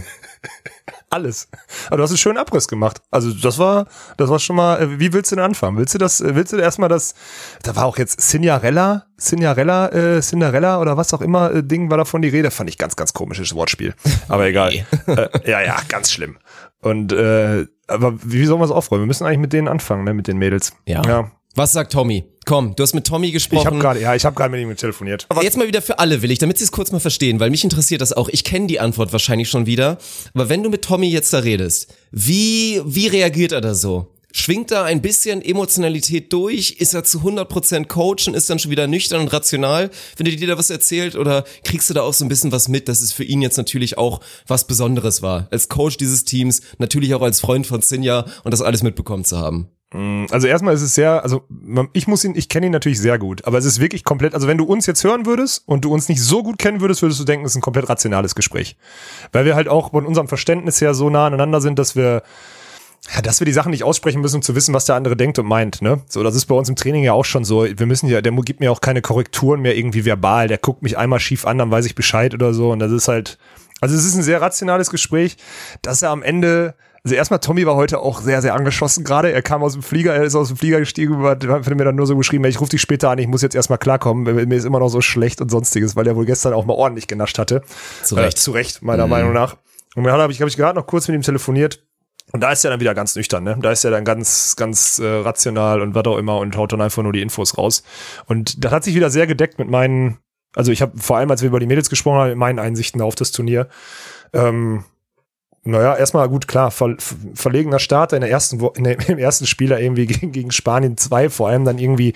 Alles. Aber du hast einen schönen Abriss gemacht. Also das war, das war schon mal, äh, wie willst du denn anfangen? Willst du das, äh, willst du erstmal das, da war auch jetzt Cinderella, Cinderella, äh, Cinderella oder was auch immer, äh, Ding war davon die Rede. Fand ich ganz, ganz komisches Wortspiel. Aber egal. (laughs) äh, ja, ja, ganz schlimm. Und, äh, aber wie sollen wir es aufräumen? Wir müssen eigentlich mit denen anfangen, ne, mit den Mädels. Ja. ja. Was sagt Tommy? Komm, du hast mit Tommy gesprochen. Ich habe gerade, ja, ich habe gerade mit ihm telefoniert. Aber jetzt mal wieder für alle will ich, damit sie es kurz mal verstehen, weil mich interessiert das auch. Ich kenne die Antwort wahrscheinlich schon wieder. Aber wenn du mit Tommy jetzt da redest, wie, wie reagiert er da so? Schwingt da ein bisschen Emotionalität durch? Ist er zu 100% Coach und ist dann schon wieder nüchtern und rational, wenn er dir da was erzählt? Oder kriegst du da auch so ein bisschen was mit, dass es für ihn jetzt natürlich auch was Besonderes war? Als Coach dieses Teams, natürlich auch als Freund von Sinja und das alles mitbekommen zu haben. Also erstmal ist es sehr, also ich muss ihn, ich kenne ihn natürlich sehr gut, aber es ist wirklich komplett, also wenn du uns jetzt hören würdest und du uns nicht so gut kennen würdest, würdest du denken, es ist ein komplett rationales Gespräch. Weil wir halt auch von unserem Verständnis her so nah aneinander sind, dass wir, ja, dass wir die Sachen nicht aussprechen müssen, um zu wissen, was der andere denkt und meint, ne? So, das ist bei uns im Training ja auch schon so. Wir müssen ja, der gibt mir auch keine Korrekturen mehr irgendwie verbal. Der guckt mich einmal schief an, dann weiß ich Bescheid oder so. Und das ist halt, also es ist ein sehr rationales Gespräch, dass er am Ende, also erstmal Tommy war heute auch sehr, sehr angeschossen gerade. Er kam aus dem Flieger, er ist aus dem Flieger gestiegen, hat hat mir dann nur so geschrieben, ich rufe dich später an, ich muss jetzt erstmal klarkommen, mir ist immer noch so schlecht und sonstiges, weil er wohl gestern auch mal ordentlich genascht hatte. Zu Recht. Äh, zu Recht, meiner Meinung nach. Und dann habe ich, hab ich gerade noch kurz mit ihm telefoniert. Und da ist er dann wieder ganz nüchtern, ne? Da ist er dann ganz, ganz äh, rational und was auch immer und haut dann einfach nur die Infos raus. Und das hat sich wieder sehr gedeckt mit meinen, also ich habe vor allem, als wir über die Mädels gesprochen haben, mit meinen Einsichten auf das Turnier. Ähm, naja, erstmal gut, klar, ver verlegener Start in der ersten in der, (laughs) im ersten Spieler irgendwie (laughs) gegen, gegen Spanien 2, vor allem dann irgendwie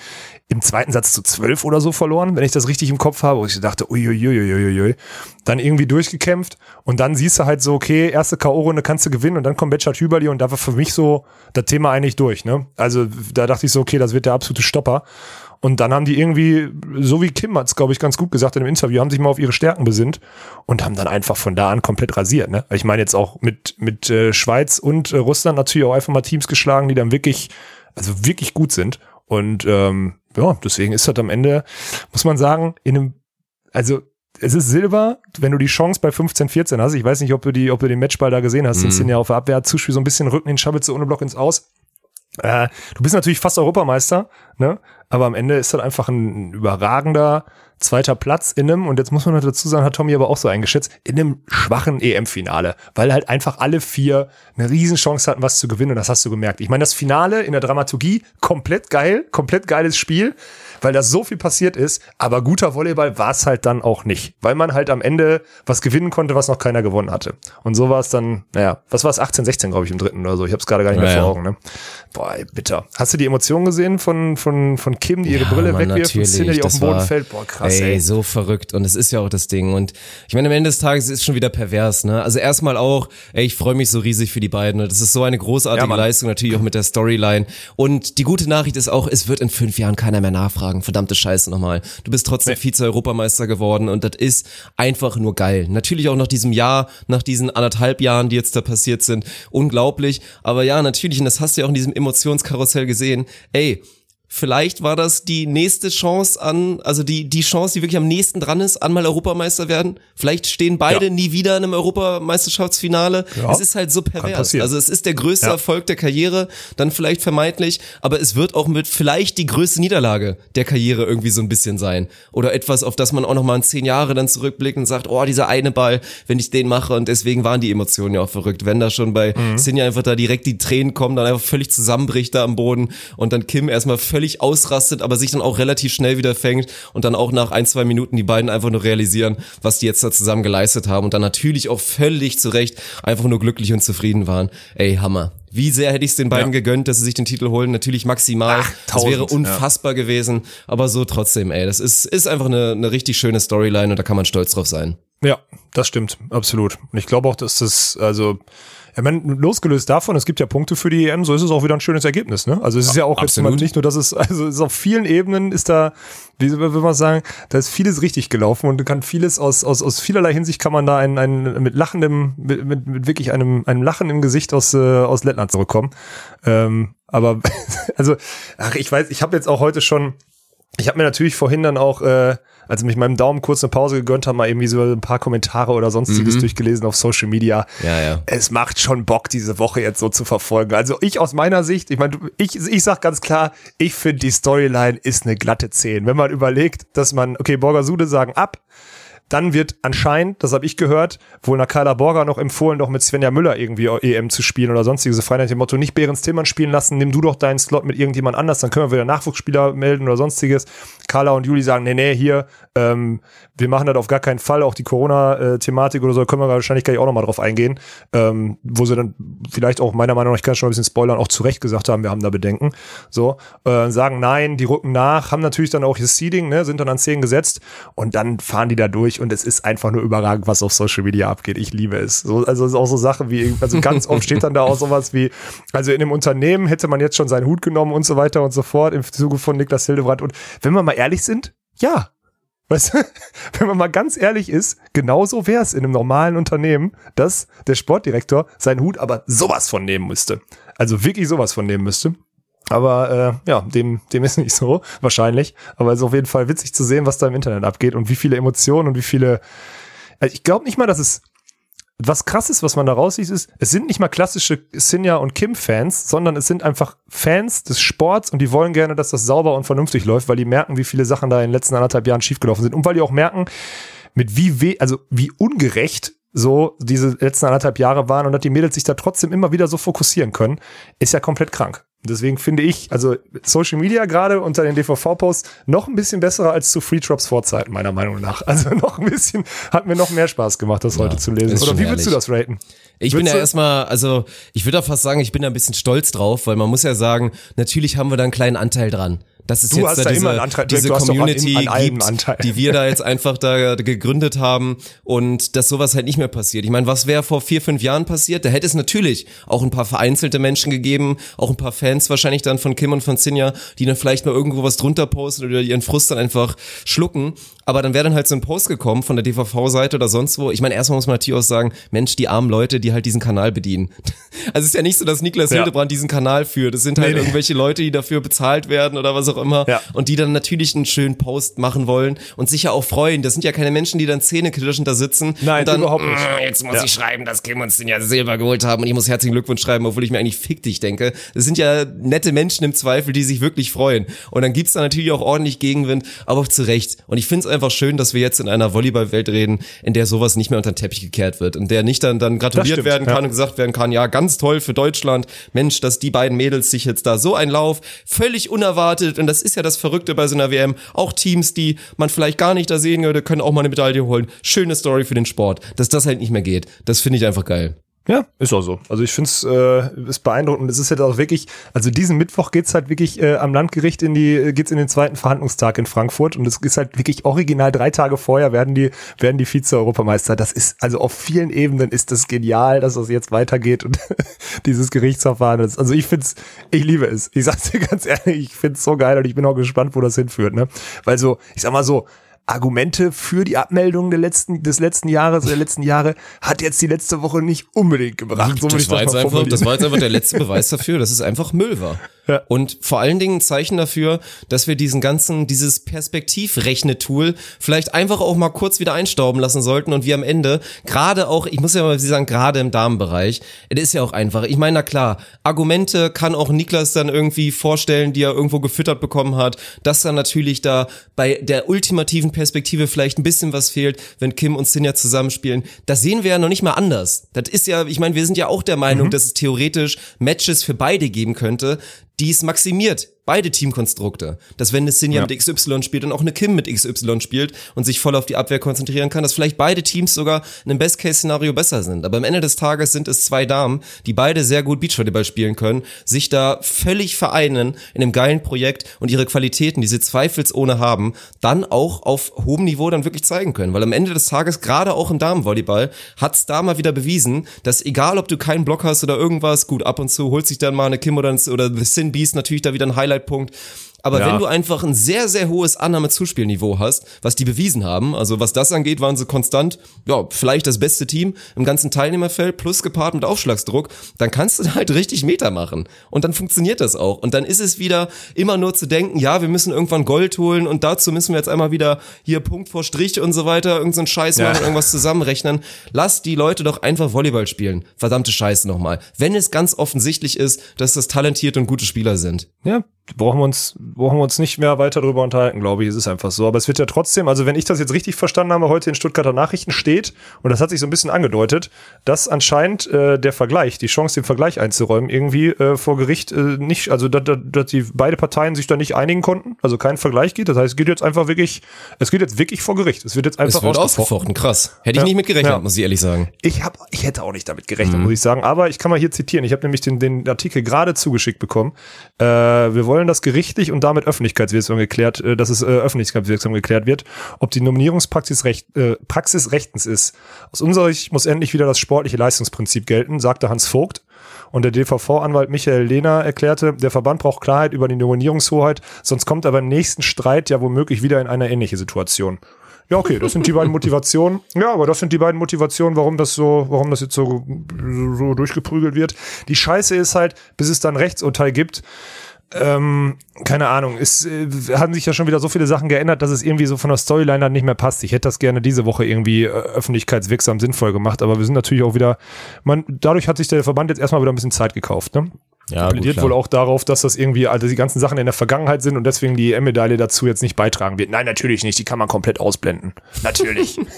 im zweiten Satz zu 12 oder so verloren, wenn ich das richtig im Kopf habe, wo ich dachte, uiuiuiuiui, dann irgendwie durchgekämpft und dann siehst du halt so, okay, erste K.O.-Runde kannst du gewinnen und dann kommt Betschart Hüberli und da war für mich so das Thema eigentlich durch, ne? Also da dachte ich so, okay, das wird der absolute Stopper. Und dann haben die irgendwie, so wie Kim hat's, glaube ich, ganz gut gesagt in dem Interview, haben sich mal auf ihre Stärken besinnt und haben dann einfach von da an komplett rasiert. Ne? Ich meine jetzt auch mit, mit äh, Schweiz und äh, Russland natürlich auch einfach mal Teams geschlagen, die dann wirklich, also wirklich gut sind. Und ähm, ja, deswegen ist das am Ende, muss man sagen, in einem, also es ist Silber, wenn du die Chance bei 15, 14 hast. Ich weiß nicht, ob du die, ob du den Matchball da gesehen hast. Mhm. Den sind ja auf der Abwehr, Zuspiel so ein bisschen Rücken, den Schabitz so ohne Block ins Aus. Äh, du bist natürlich fast Europameister, ne? Aber am Ende ist das einfach ein überragender zweiter Platz in einem, und jetzt muss man noch dazu sagen, hat Tommy aber auch so eingeschätzt, in einem schwachen EM-Finale, weil halt einfach alle vier eine Riesenchance hatten, was zu gewinnen, und das hast du gemerkt. Ich meine, das Finale in der Dramaturgie, komplett geil, komplett geiles Spiel, weil da so viel passiert ist, aber guter Volleyball war es halt dann auch nicht, weil man halt am Ende was gewinnen konnte, was noch keiner gewonnen hatte. Und so war es dann, naja, was war es, 18, 16, glaube ich, im dritten oder so, ich habe es gerade gar nicht mehr Ja, vor. Augen, ne? Boah, bitter. Hast du die Emotionen gesehen von, von, von Kim, die ihre Brille Mann, wegwirft und Cindy, die auf den Boden war- fällt? Boah, krass, ey, ey. so verrückt. Und es ist ja auch das Ding. Und ich meine, am Ende des Tages ist es schon wieder pervers, ne? Also erstmal auch, ey, ich freue mich so riesig für die beiden. Das ist so eine großartige Ja. Leistung, natürlich auch mit der Storyline. Und die gute Nachricht ist auch, es wird in fünf Jahren keiner mehr nachfragen. Verdammte Scheiße nochmal. Du bist trotzdem Vize-Europameister geworden und das ist einfach nur geil. Natürlich auch nach diesem Jahr, nach diesen anderthalb Jahren, die jetzt da passiert sind. Unglaublich. Aber ja, natürlich, und das hast du ja auch in diesem Emotionskarussell gesehen. Ey, Vielleicht war das die nächste Chance an, also die, die Chance, die wirklich am nächsten dran ist, an mal Europameister werden. Vielleicht stehen beide Ja. nie wieder in einem Europameisterschaftsfinale. Ja, Es ist halt so pervers. Also es ist der größte Ja. Erfolg der Karriere, dann vielleicht vermeintlich, aber es wird auch mit vielleicht die größte Niederlage der Karriere irgendwie so ein bisschen sein. Oder etwas, auf das man auch nochmal in zehn Jahre dann zurückblickt und sagt, oh, dieser eine Ball, wenn ich den mache und deswegen waren die Emotionen ja auch verrückt. Wenn da schon bei Mhm. Sinja einfach da direkt die Tränen kommen, dann einfach völlig zusammenbricht da am Boden und dann Kim erstmal völlig ausrastet, aber sich dann auch relativ schnell wieder fängt und dann auch nach ein, zwei Minuten die beiden einfach nur realisieren, was die jetzt da zusammen geleistet haben und dann natürlich auch völlig zu Recht einfach nur glücklich und zufrieden waren. Ey, Hammer. Wie sehr hätte ich es den beiden Ja. gegönnt, dass sie sich den Titel holen? Natürlich maximal. Ach, das wäre tausend, ja. unfassbar gewesen. Aber so trotzdem, ey. Das ist, ist einfach eine, eine richtig schöne Storyline und da kann man stolz drauf sein. Ja, das stimmt, absolut. Und ich glaube auch, dass das, also, ich meine, losgelöst davon, es gibt ja Punkte für die EM, so ist es auch wieder ein schönes Ergebnis, ne? Also es ist ja auch jetzt absolut. mal nicht nur, dass es, also es ist auf vielen Ebenen ist da, wie will man sagen, da ist vieles richtig gelaufen und kann vieles aus, aus, aus vielerlei Hinsicht kann man da ein, ein mit lachendem, mit, mit, mit wirklich einem, einem Lachen im Gesicht aus, äh, aus Lettland zurückkommen. Ähm, aber, (laughs) also, ach, ich weiß, ich habe jetzt auch heute schon, ich habe mir natürlich vorhin dann auch, äh, als ich mich meinem Daumen kurz eine Pause gegönnt habe, mal irgendwie so ein paar Kommentare oder sonstiges durchgelesen auf Social Media. Ja, ja. Es macht schon Bock, diese Woche jetzt so zu verfolgen. Also ich aus meiner Sicht, ich meine, ich, ich sag ganz klar, ich finde die Storyline ist eine glatte 10. Wenn man überlegt, dass man, okay, Borgasude sagen ab, dann wird anscheinend, das habe ich gehört, wohl Nakala Borger noch empfohlen, doch mit Svenja Müller irgendwie EM zu spielen oder sonstiges. So frei nach dem Motto, nicht Behrens Tillmann spielen lassen, nimm du doch deinen Slot mit irgendjemand anders, dann können wir wieder Nachwuchsspieler melden oder sonstiges. Carla und Juli sagen, nee, nee, hier, ähm, wir machen das auf gar keinen Fall. Auch die Corona-Thematik oder so, können wir wahrscheinlich gleich auch nochmal drauf eingehen. Ähm, wo sie dann vielleicht auch meiner Meinung nach, ich kann schon ein bisschen spoilern, auch zu Recht gesagt haben, wir haben da Bedenken. So, äh, sagen nein, die rücken nach, haben natürlich dann auch ihr Seeding, ne, sind dann an 10 gesetzt und dann fahren die da durch und es ist einfach nur überragend, was auf Social Media abgeht. Ich liebe es. So, also es ist auch so Sachen wie, also ganz oft steht dann da auch sowas wie, also in dem Unternehmen hätte man jetzt schon seinen Hut genommen und so weiter und so fort im Zuge von Niklas Hildebrand. Und wenn wir mal ehrlich sind, ja, Weißt du, (laughs) wenn man mal ganz ehrlich ist, genauso wäre es in einem normalen Unternehmen, dass der Sportdirektor seinen Hut aber sowas von nehmen müsste. Also wirklich sowas von nehmen müsste. Aber äh, ja, dem, dem ist (laughs) nicht so, wahrscheinlich. Aber es ist auf jeden Fall witzig zu sehen, was da im Internet abgeht und wie viele Emotionen und wie viele. Also ich glaube nicht mal, dass es was krass ist, was man da raussieht, ist, es sind nicht mal klassische Sinja und Kim-Fans, sondern es sind einfach Fans des Sports und die wollen gerne, dass das sauber und vernünftig läuft, weil die merken, wie viele Sachen da in den letzten anderthalb Jahren schiefgelaufen sind und weil die auch merken, mit wie weh, also wie ungerecht so diese letzten anderthalb Jahre waren und dass die Mädels sich da trotzdem immer wieder so fokussieren können, ist ja komplett krank. Deswegen finde ich, also Social Media gerade unter den DVV-Posts noch ein bisschen besser als zu Free Drops Vorzeiten, meiner Meinung nach. Also (laughs) noch ein bisschen, hat mir noch mehr Spaß gemacht, das heute zu lesen. Oder wie würdest du ehrlich. das raten? Ich bin Würdest ja erstmal, also ich würde auch fast sagen, ich bin da ein bisschen stolz drauf, weil man muss ja sagen, natürlich haben wir da einen kleinen Anteil dran. Dass es Du jetzt hast da da diese, Anteil, diese an- Community an allem gibt, die wir da jetzt einfach da gegründet haben und dass sowas halt nicht mehr passiert. Ich meine, was wäre vor vier, fünf Jahren passiert? Da hätte es natürlich auch ein paar vereinzelte Menschen gegeben, auch ein paar Fans wahrscheinlich dann von Kim und von Sinja, die dann vielleicht mal irgendwo was drunter posten oder ihren Frust dann einfach schlucken. Aber dann wäre dann halt so ein Post gekommen von der DVV-Seite oder sonst wo. Ich meine, erstmal muss man natürlich auch sagen, Mensch, die armen Leute, die halt diesen Kanal bedienen. (laughs) Also es ist ja nicht so, dass Niklas Ja. Hildebrand diesen Kanal führt. Es sind halt Nee, nee. irgendwelche Leute, die dafür bezahlt werden oder was auch immer. Ja. Und die dann natürlich einen schönen Post machen wollen und sich ja auch freuen. Das sind ja keine Menschen, die dann zähneknirschend da sitzen. Nein, und dann, überhaupt nicht. "Mm, Jetzt muss Ja. ich schreiben, dass Kim uns den ja Silber geholt haben und ich muss herzlichen Glückwunsch schreiben, obwohl ich mir eigentlich fick dich denke. Das sind ja nette Menschen im Zweifel, die sich wirklich freuen. Und dann gibt's da natürlich auch ordentlich Gegenwind, aber auch zu Recht. Und ich find's einfach schön, dass wir jetzt in einer Volleyballwelt reden, in der sowas nicht mehr unter den Teppich gekehrt wird, in der nicht dann, dann gratuliert stimmt, werden ja. kann und gesagt werden kann, ja, ganz toll für Deutschland. Mensch, dass die beiden Mädels sich jetzt da so ein Lauf, völlig unerwartet, und das ist ja das Verrückte bei so einer WM, auch Teams, die man vielleicht gar nicht da sehen würde, können auch mal eine Medaille holen. Schöne Story für den Sport. Dass das halt nicht mehr geht, das finde ich einfach geil. Ja, ist auch so. Also ich finde es äh, ist beeindruckend. Es ist halt auch wirklich, also diesen Mittwoch geht's halt wirklich äh, am Landgericht in die, äh, geht's in den zweiten Verhandlungstag in Frankfurt und es ist halt wirklich original drei Tage vorher werden die, werden die Vize-Europameister. Das ist, also auf vielen Ebenen ist das genial, dass das jetzt weitergeht und (laughs) dieses Gerichtsverfahren ist. Also ich find's, ich liebe es. Ich sag's dir (laughs) ganz ehrlich, ich find's so geil und ich bin auch gespannt, wo das hinführt, ne? Weil so, ich sag mal so, Argumente für die Abmeldung der letzten, des letzten Jahres, der letzten Jahre, hat jetzt die letzte Woche nicht unbedingt gebracht. So das, war das einfach, das war jetzt einfach der letzte Beweis dafür, dass es einfach Müll war. Ja. Und vor allen Dingen ein Zeichen dafür, dass wir diesen ganzen, dieses Perspektivrechne-Tool vielleicht einfach auch mal kurz wieder einstauben lassen sollten und wir am Ende, gerade auch, ich muss ja mal sagen, gerade im Damenbereich, es ist ja auch einfach. Ich meine, na klar, Argumente kann auch Niklas dann irgendwie vorstellen, die er irgendwo gefüttert bekommen hat, dass dann natürlich da bei der ultimativen Perspektive vielleicht ein bisschen was fehlt, wenn Kim und Sinja zusammenspielen. Das sehen wir ja noch nicht mal anders. Das ist ja, ich meine, wir sind ja auch der Meinung, dass es theoretisch Matches für beide geben könnte, die es maximiert. Beide Teamkonstrukte. Dass wenn eine Sinja Ja. mit XY spielt und auch eine Kim mit XY spielt und sich voll auf die Abwehr konzentrieren kann, dass vielleicht beide Teams sogar in einem Best-Case-Szenario besser sind. Aber am Ende des Tages sind es zwei Damen, die beide sehr gut Beachvolleyball spielen können, sich da völlig vereinen in einem geilen Projekt und ihre Qualitäten, die sie zweifelsohne haben, dann auch auf hohem Niveau dann wirklich zeigen können. Weil am Ende des Tages, gerade auch im Damenvolleyball, hat's da mal wieder bewiesen, dass egal, ob du keinen Block hast oder irgendwas, gut, ab und zu holt sich dann mal eine Kim oder, ein, oder The Sin Beast natürlich da wieder ein Highlight-Punkt. Aber Ja. wenn du einfach ein sehr, sehr hohes Annahme-Zuspielniveau hast, was die bewiesen haben, also was das angeht, waren sie konstant, ja, vielleicht das beste Team im ganzen Teilnehmerfeld, plus gepaart mit Aufschlagsdruck, dann kannst du halt richtig Meter machen. Und dann funktioniert das auch. Und dann ist es wieder immer nur zu denken, ja, wir müssen irgendwann Gold holen und dazu müssen wir jetzt einmal wieder hier Punkt vor Strich und so weiter, irgendeinen so Scheiß Ja. machen, irgendwas zusammenrechnen. Lass die Leute doch einfach Volleyball spielen. Verdammte Scheiße nochmal. Wenn es ganz offensichtlich ist, dass das talentierte und gute Spieler sind. Ja, brauchen wir uns, brauchen wir uns nicht mehr weiter darüber unterhalten, glaube ich. Es ist einfach so. Aber es wird ja trotzdem, also wenn ich das jetzt richtig verstanden habe, heute in Stuttgarter Nachrichten steht, und das hat sich so ein bisschen angedeutet, dass anscheinend äh, der Vergleich, die Chance, den Vergleich einzuräumen, irgendwie äh, vor Gericht äh, nicht, also dass, dass, die beide Parteien sich da nicht einigen konnten, also kein Vergleich geht. Das heißt, es geht jetzt einfach wirklich, es geht jetzt wirklich vor Gericht. Es wird jetzt einfach Es wird ausgefochten. krass. Hätte ich Ja. nicht mit gerechnet, Ja. muss ich ehrlich sagen. Ich hab, ich hätte auch nicht damit gerechnet, muss ich sagen. Aber ich kann mal hier zitieren. Ich habe nämlich den, den Artikel gerade zugeschickt bekommen. Äh, wir wollen das gerichtlich und damit öffentlichkeitswirksam geklärt, äh, dass es äh, öffentlichkeitswirksam geklärt wird, ob die Nominierungspraxis recht, äh, Praxis rechtens ist. Aus unserer Sicht muss endlich wieder das sportliche Leistungsprinzip gelten, sagte Hans Vogt. Und der DVV-Anwalt Michael Lehner erklärte, der Verband braucht Klarheit über die Nominierungshoheit, sonst kommt aber im nächsten Streit ja womöglich wieder in eine ähnliche Situation. Ja, okay, das sind die beiden Motivationen. Ja, aber das sind die beiden Motivationen, warum das so, warum das jetzt so, so durchgeprügelt wird. Die Scheiße ist halt, bis es dann Rechtsurteil gibt, ähm, keine Ahnung, es äh, haben sich ja schon wieder so viele Sachen geändert, dass es irgendwie so von der Storyline dann nicht mehr passt. Ich hätte das gerne diese Woche irgendwie äh, öffentlichkeitswirksam sinnvoll gemacht, aber wir sind natürlich auch wieder, man, dadurch hat sich der Verband jetzt erstmal wieder ein bisschen Zeit gekauft, ne? Ja, plädiert wohl auch darauf, dass das irgendwie, also die ganzen Sachen in der Vergangenheit sind und deswegen die EM-Medaille dazu jetzt nicht beitragen wird. Nein, natürlich nicht, die kann man komplett ausblenden. Natürlich. (laughs)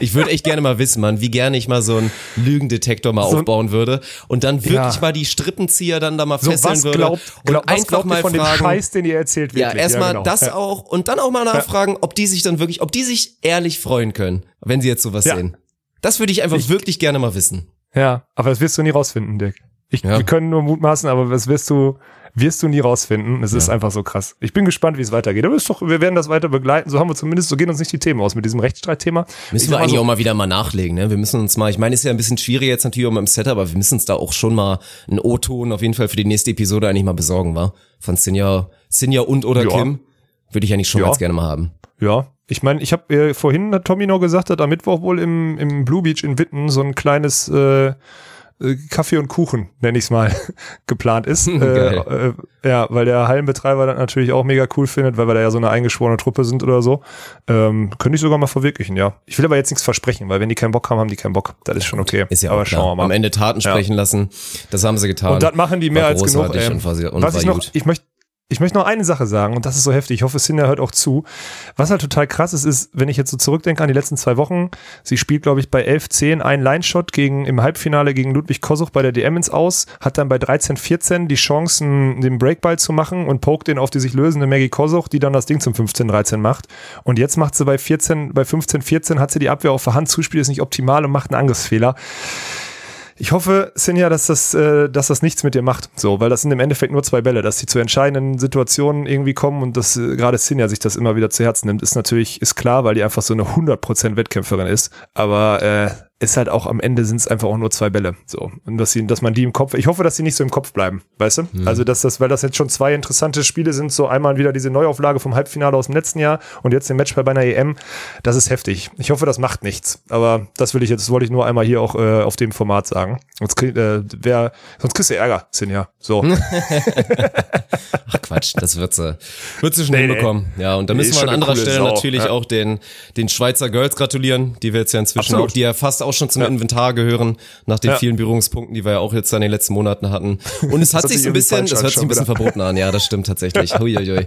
Ich würde echt gerne mal wissen, Mann, wie gerne ich mal so einen Lügendetektor mal So- aufbauen würde und dann wirklich Ja. mal die Strippenzieher dann da mal so, fesseln was würde glaubt, und glaubt, was einfach mal von dem fragen. Scheiß, den ihr erzählt ja, wirklich? erstmal genau. das Ja. auch und dann auch mal nachfragen, ob die sich dann wirklich, ob die sich ehrlich freuen können, wenn sie jetzt sowas Ja. sehen. Das würde ich einfach wirklich gerne mal wissen. Ja, aber das wirst du nie rausfinden, Dick. Ich, Ja. Wir können nur mutmaßen, aber das wirst du, wirst du nie rausfinden. Es ist einfach so krass. Ich bin gespannt, wie es weitergeht. Aber ist doch, wir werden das weiter begleiten. So haben wir zumindest, so gehen uns nicht die Themen aus mit diesem Rechtsstreitthema. Müssen Ich wir eigentlich so, auch mal wieder mal nachlegen, ne? Wir müssen uns mal, ich meine, ist ja ein bisschen schwierig jetzt natürlich auch mit dem Setup, aber wir müssen uns da auch schon mal einen O-Ton auf jeden Fall für die nächste Episode eigentlich mal besorgen, wa? Von Sinja, Sinja und oder Ja. Kim. Würde ich eigentlich schon Ja. ganz gerne mal haben. Ja, ich meine, ich habe äh, vorhin hat Tommy noch gesagt, dass am Mittwoch wohl im, im Blue Beach in Witten so ein kleines äh, Kaffee und Kuchen, nenne ich es mal, (laughs) geplant ist. (laughs) äh, äh, ja, weil der Hallenbetreiber das natürlich auch mega cool findet, weil wir da ja so eine eingeschworene Truppe sind oder so. Ähm, könnte ich sogar mal verwirklichen, ja. Ich will aber jetzt nichts versprechen, weil wenn die keinen Bock haben, haben die keinen Bock. Das ist schon okay. Ist ja aber schauen wir mal. Am Ende Taten Ja. sprechen lassen. Das haben sie getan. Und das machen die mehr War als genug. großartig ey. Und Was ich noch, gut. ich möchte ich möchte noch eine Sache sagen und das ist so heftig. Ich hoffe, Cinder hört auch zu. Was halt total krass ist, ist, wenn ich jetzt so zurückdenke an die letzten zwei Wochen, sie spielt, glaube ich, bei 11-10 einen Line-Shot gegen, im Halbfinale gegen Ludwig Kosuch bei der DM ins Aus, hat dann bei 13-14 die Chancen, den Breakball zu machen und pokt den auf die sich lösende Maggie Kosuch, die dann das Ding zum 15-13 macht. Und jetzt macht sie bei 14, bei 15-14 hat sie die Abwehr auf der Hand, Zuspiel ist nicht optimal und macht einen Angriffsfehler. Ich hoffe, Sinja, dass das, äh, dass das nichts mit dir macht. So, weil das sind im Endeffekt nur zwei Bälle, dass die zu entscheidenden Situationen irgendwie kommen und dass äh, gerade Sinja sich das immer wieder zu Herzen nimmt, ist natürlich, ist klar, weil die einfach so eine 100% Wettkämpferin ist. Aber äh, ist halt auch am Ende sind es einfach auch nur zwei Bälle. So. Und dass sie, dass man die im Kopf, ich hoffe, dass sie nicht so im Kopf bleiben, weißt du? Mhm. Also, dass das, weil das jetzt schon zwei interessante Spiele sind, so einmal wieder diese Neuauflage vom Halbfinale aus dem letzten Jahr und jetzt den Match bei einer EM, das ist heftig. Ich hoffe, das macht nichts. Aber das will ich jetzt, das wollte ich nur einmal hier auch äh, auf dem Format sagen. Sonst, krieg, äh, wer, sonst kriegst du Ärger, Sinja. So. (laughs) (laughs) Ach Quatsch, das wird sie, wird sie schon Nee, nee. hinbekommen. Ja, und da Nee, müssen ist wir an anderer Stelle Sau, natürlich ja. auch den, den Schweizer Girls gratulieren, die wir jetzt ja inzwischen Absolut. auch, die ja fast auch schon zum Inventar gehören, nach den Ja. vielen Berührungspunkten, die wir ja auch jetzt in den letzten Monaten hatten. (laughs) Und es hat sich so ein bisschen, an hört sich ein bisschen wieder. verboten an, ja, das stimmt tatsächlich. Huiuiui.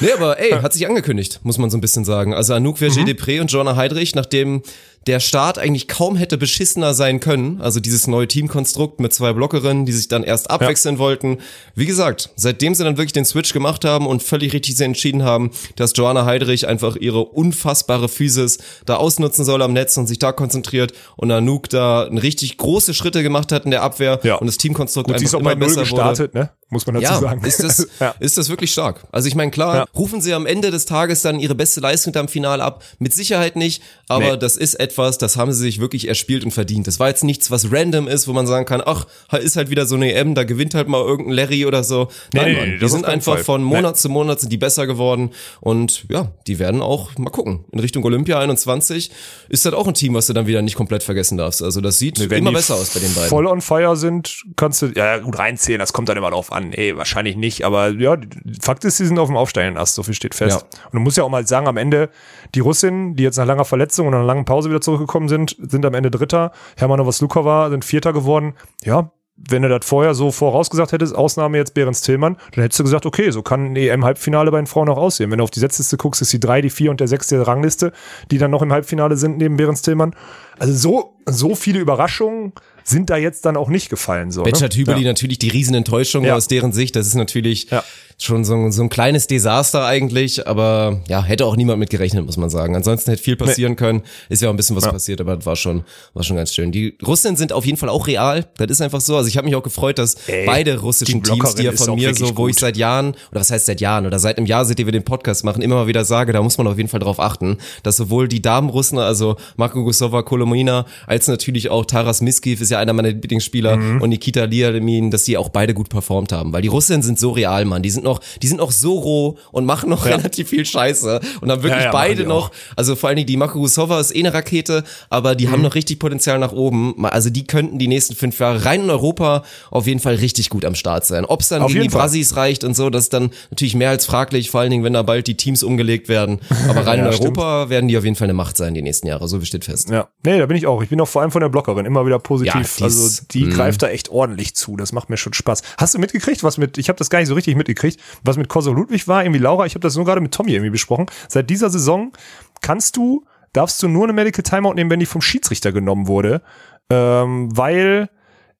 Nee, aber ey, hat sich angekündigt, muss man so ein bisschen sagen. Also Anouk Mhm. Verger-Depré und Joanna Heidrich, nachdem der Start eigentlich kaum hätte beschissener sein können, also dieses neue Teamkonstrukt mit zwei Blockerinnen, die sich dann erst abwechseln wollten. Wie gesagt, seitdem sie dann wirklich den Switch gemacht haben und völlig richtig entschieden haben, dass Joanna Heidrich einfach ihre unfassbare Physis da ausnutzen soll am Netz und sich da konzentriert und Anouk da richtig große Schritte gemacht hat in der Abwehr Ja. und das Teamkonstrukt Gut, sie ist einfach auch immer bei besser wurde. gestartet, ne? Muss man dazu Ja, sagen. ist das, (laughs) ja. ist das wirklich stark. Also ich meine, klar, Ja. rufen sie am Ende des Tages dann ihre beste Leistung da im Finale ab. Mit Sicherheit nicht, aber Nee. das ist etwas, das haben sie sich wirklich erspielt und verdient. Das war jetzt nichts, was random ist, wo man sagen kann, ach, ist halt wieder so eine EM, da gewinnt halt mal irgendein Larry oder so. Nein, nee, Mann, nee, die sind einfach Fall. von Nee. Monat zu Monat sind die besser geworden und ja, die werden auch, mal gucken, in Richtung Olympia 21 ist das auch ein Team, was du dann wieder nicht komplett vergessen darfst. Also das sieht Wenn immer besser aus bei den beiden. voll on fire sind, kannst du, ja gut, reinzählen, das kommt dann immer drauf an. Ey, wahrscheinlich nicht, aber ja, Fakt ist, sie sind auf dem aufsteigenden Ast, so viel steht fest. Ja. Und du musst ja auch mal sagen, am Ende, die Russinnen, die jetzt nach langer Verletzung und einer langen Pause wieder zurückgekommen sind, sind am Ende Dritter. Hermanova Slukova sind Vierter geworden. Ja, wenn du das vorher so vorausgesagt hättest, Ausnahme jetzt Behrens Tillmann, dann hättest du gesagt, okay, so kann ein EM-Halbfinale bei den Frauen auch aussehen. Wenn du auf die Setzliste guckst, ist die drei, die vier und der sechs der Rangliste, die dann noch im Halbfinale sind neben Behrens Tillmann. Also so, so viele Überraschungen sind da jetzt dann auch nicht gefallen. So, ne? Hübeli ja. natürlich die Riesenenttäuschung Ja. aus deren Sicht. Das ist natürlich Ja. schon so ein, so ein kleines Desaster eigentlich, aber ja, hätte auch niemand mit gerechnet, muss man sagen. Ansonsten hätte viel passieren können. Ist ja auch ein bisschen was passiert, aber das war schon, war schon ganz schön. Die Russen sind auf jeden Fall auch real. Das ist einfach so. Also ich habe mich auch gefreut, dass Ey, beide russischen die Teams, die ja von mir so, wo ich gut. seit Jahren, oder was heißt seit Jahren, oder seit einem Jahr, seitdem wir den Podcast machen, immer mal wieder sage, da muss man auf jeden Fall drauf achten, dass sowohl die Damenrussen, also Marko Gusova, Kolomina, als natürlich auch Taras Miskiv ist ja einer meiner Lieblingsspieler Mhm. und Nikita Liamin, dass die auch beide gut performt haben, weil die Russinnen sind so real, Mann, die sind noch, die sind noch so roh und machen noch relativ viel Scheiße und haben wirklich Ja, ja, beide noch, also vor allen Dingen die Marko Gusova ist eh eine Rakete, aber die haben Mhm. noch richtig Potenzial nach oben, also die könnten die nächsten fünf Jahre rein in Europa auf jeden Fall richtig gut am Start sein. Ob es dann Auf gegen die Fall. Brasis reicht und so, das ist dann natürlich mehr als fraglich, vor allen Dingen, wenn da bald die Teams umgelegt werden, aber (laughs) rein Ja, in stimmt. Europa werden die auf jeden Fall eine Macht sein die nächsten Jahre, so steht fest. Ja, nee, da bin ich auch. Ich bin auch vor allem von der Blockerin immer wieder positiv. Ist- mhm. also die greift da echt ordentlich zu. Das macht mir schon Spaß. Hast du mitgekriegt, was mit, ich habe das gar nicht so richtig mitgekriegt, was mit Corso Ludwig war, irgendwie Laura, ich habe das nur gerade mit Tommy irgendwie besprochen. Seit dieser Saison kannst du, darfst du nur eine Medical Timeout nehmen, wenn die vom Schiedsrichter genommen wurde, ähm, weil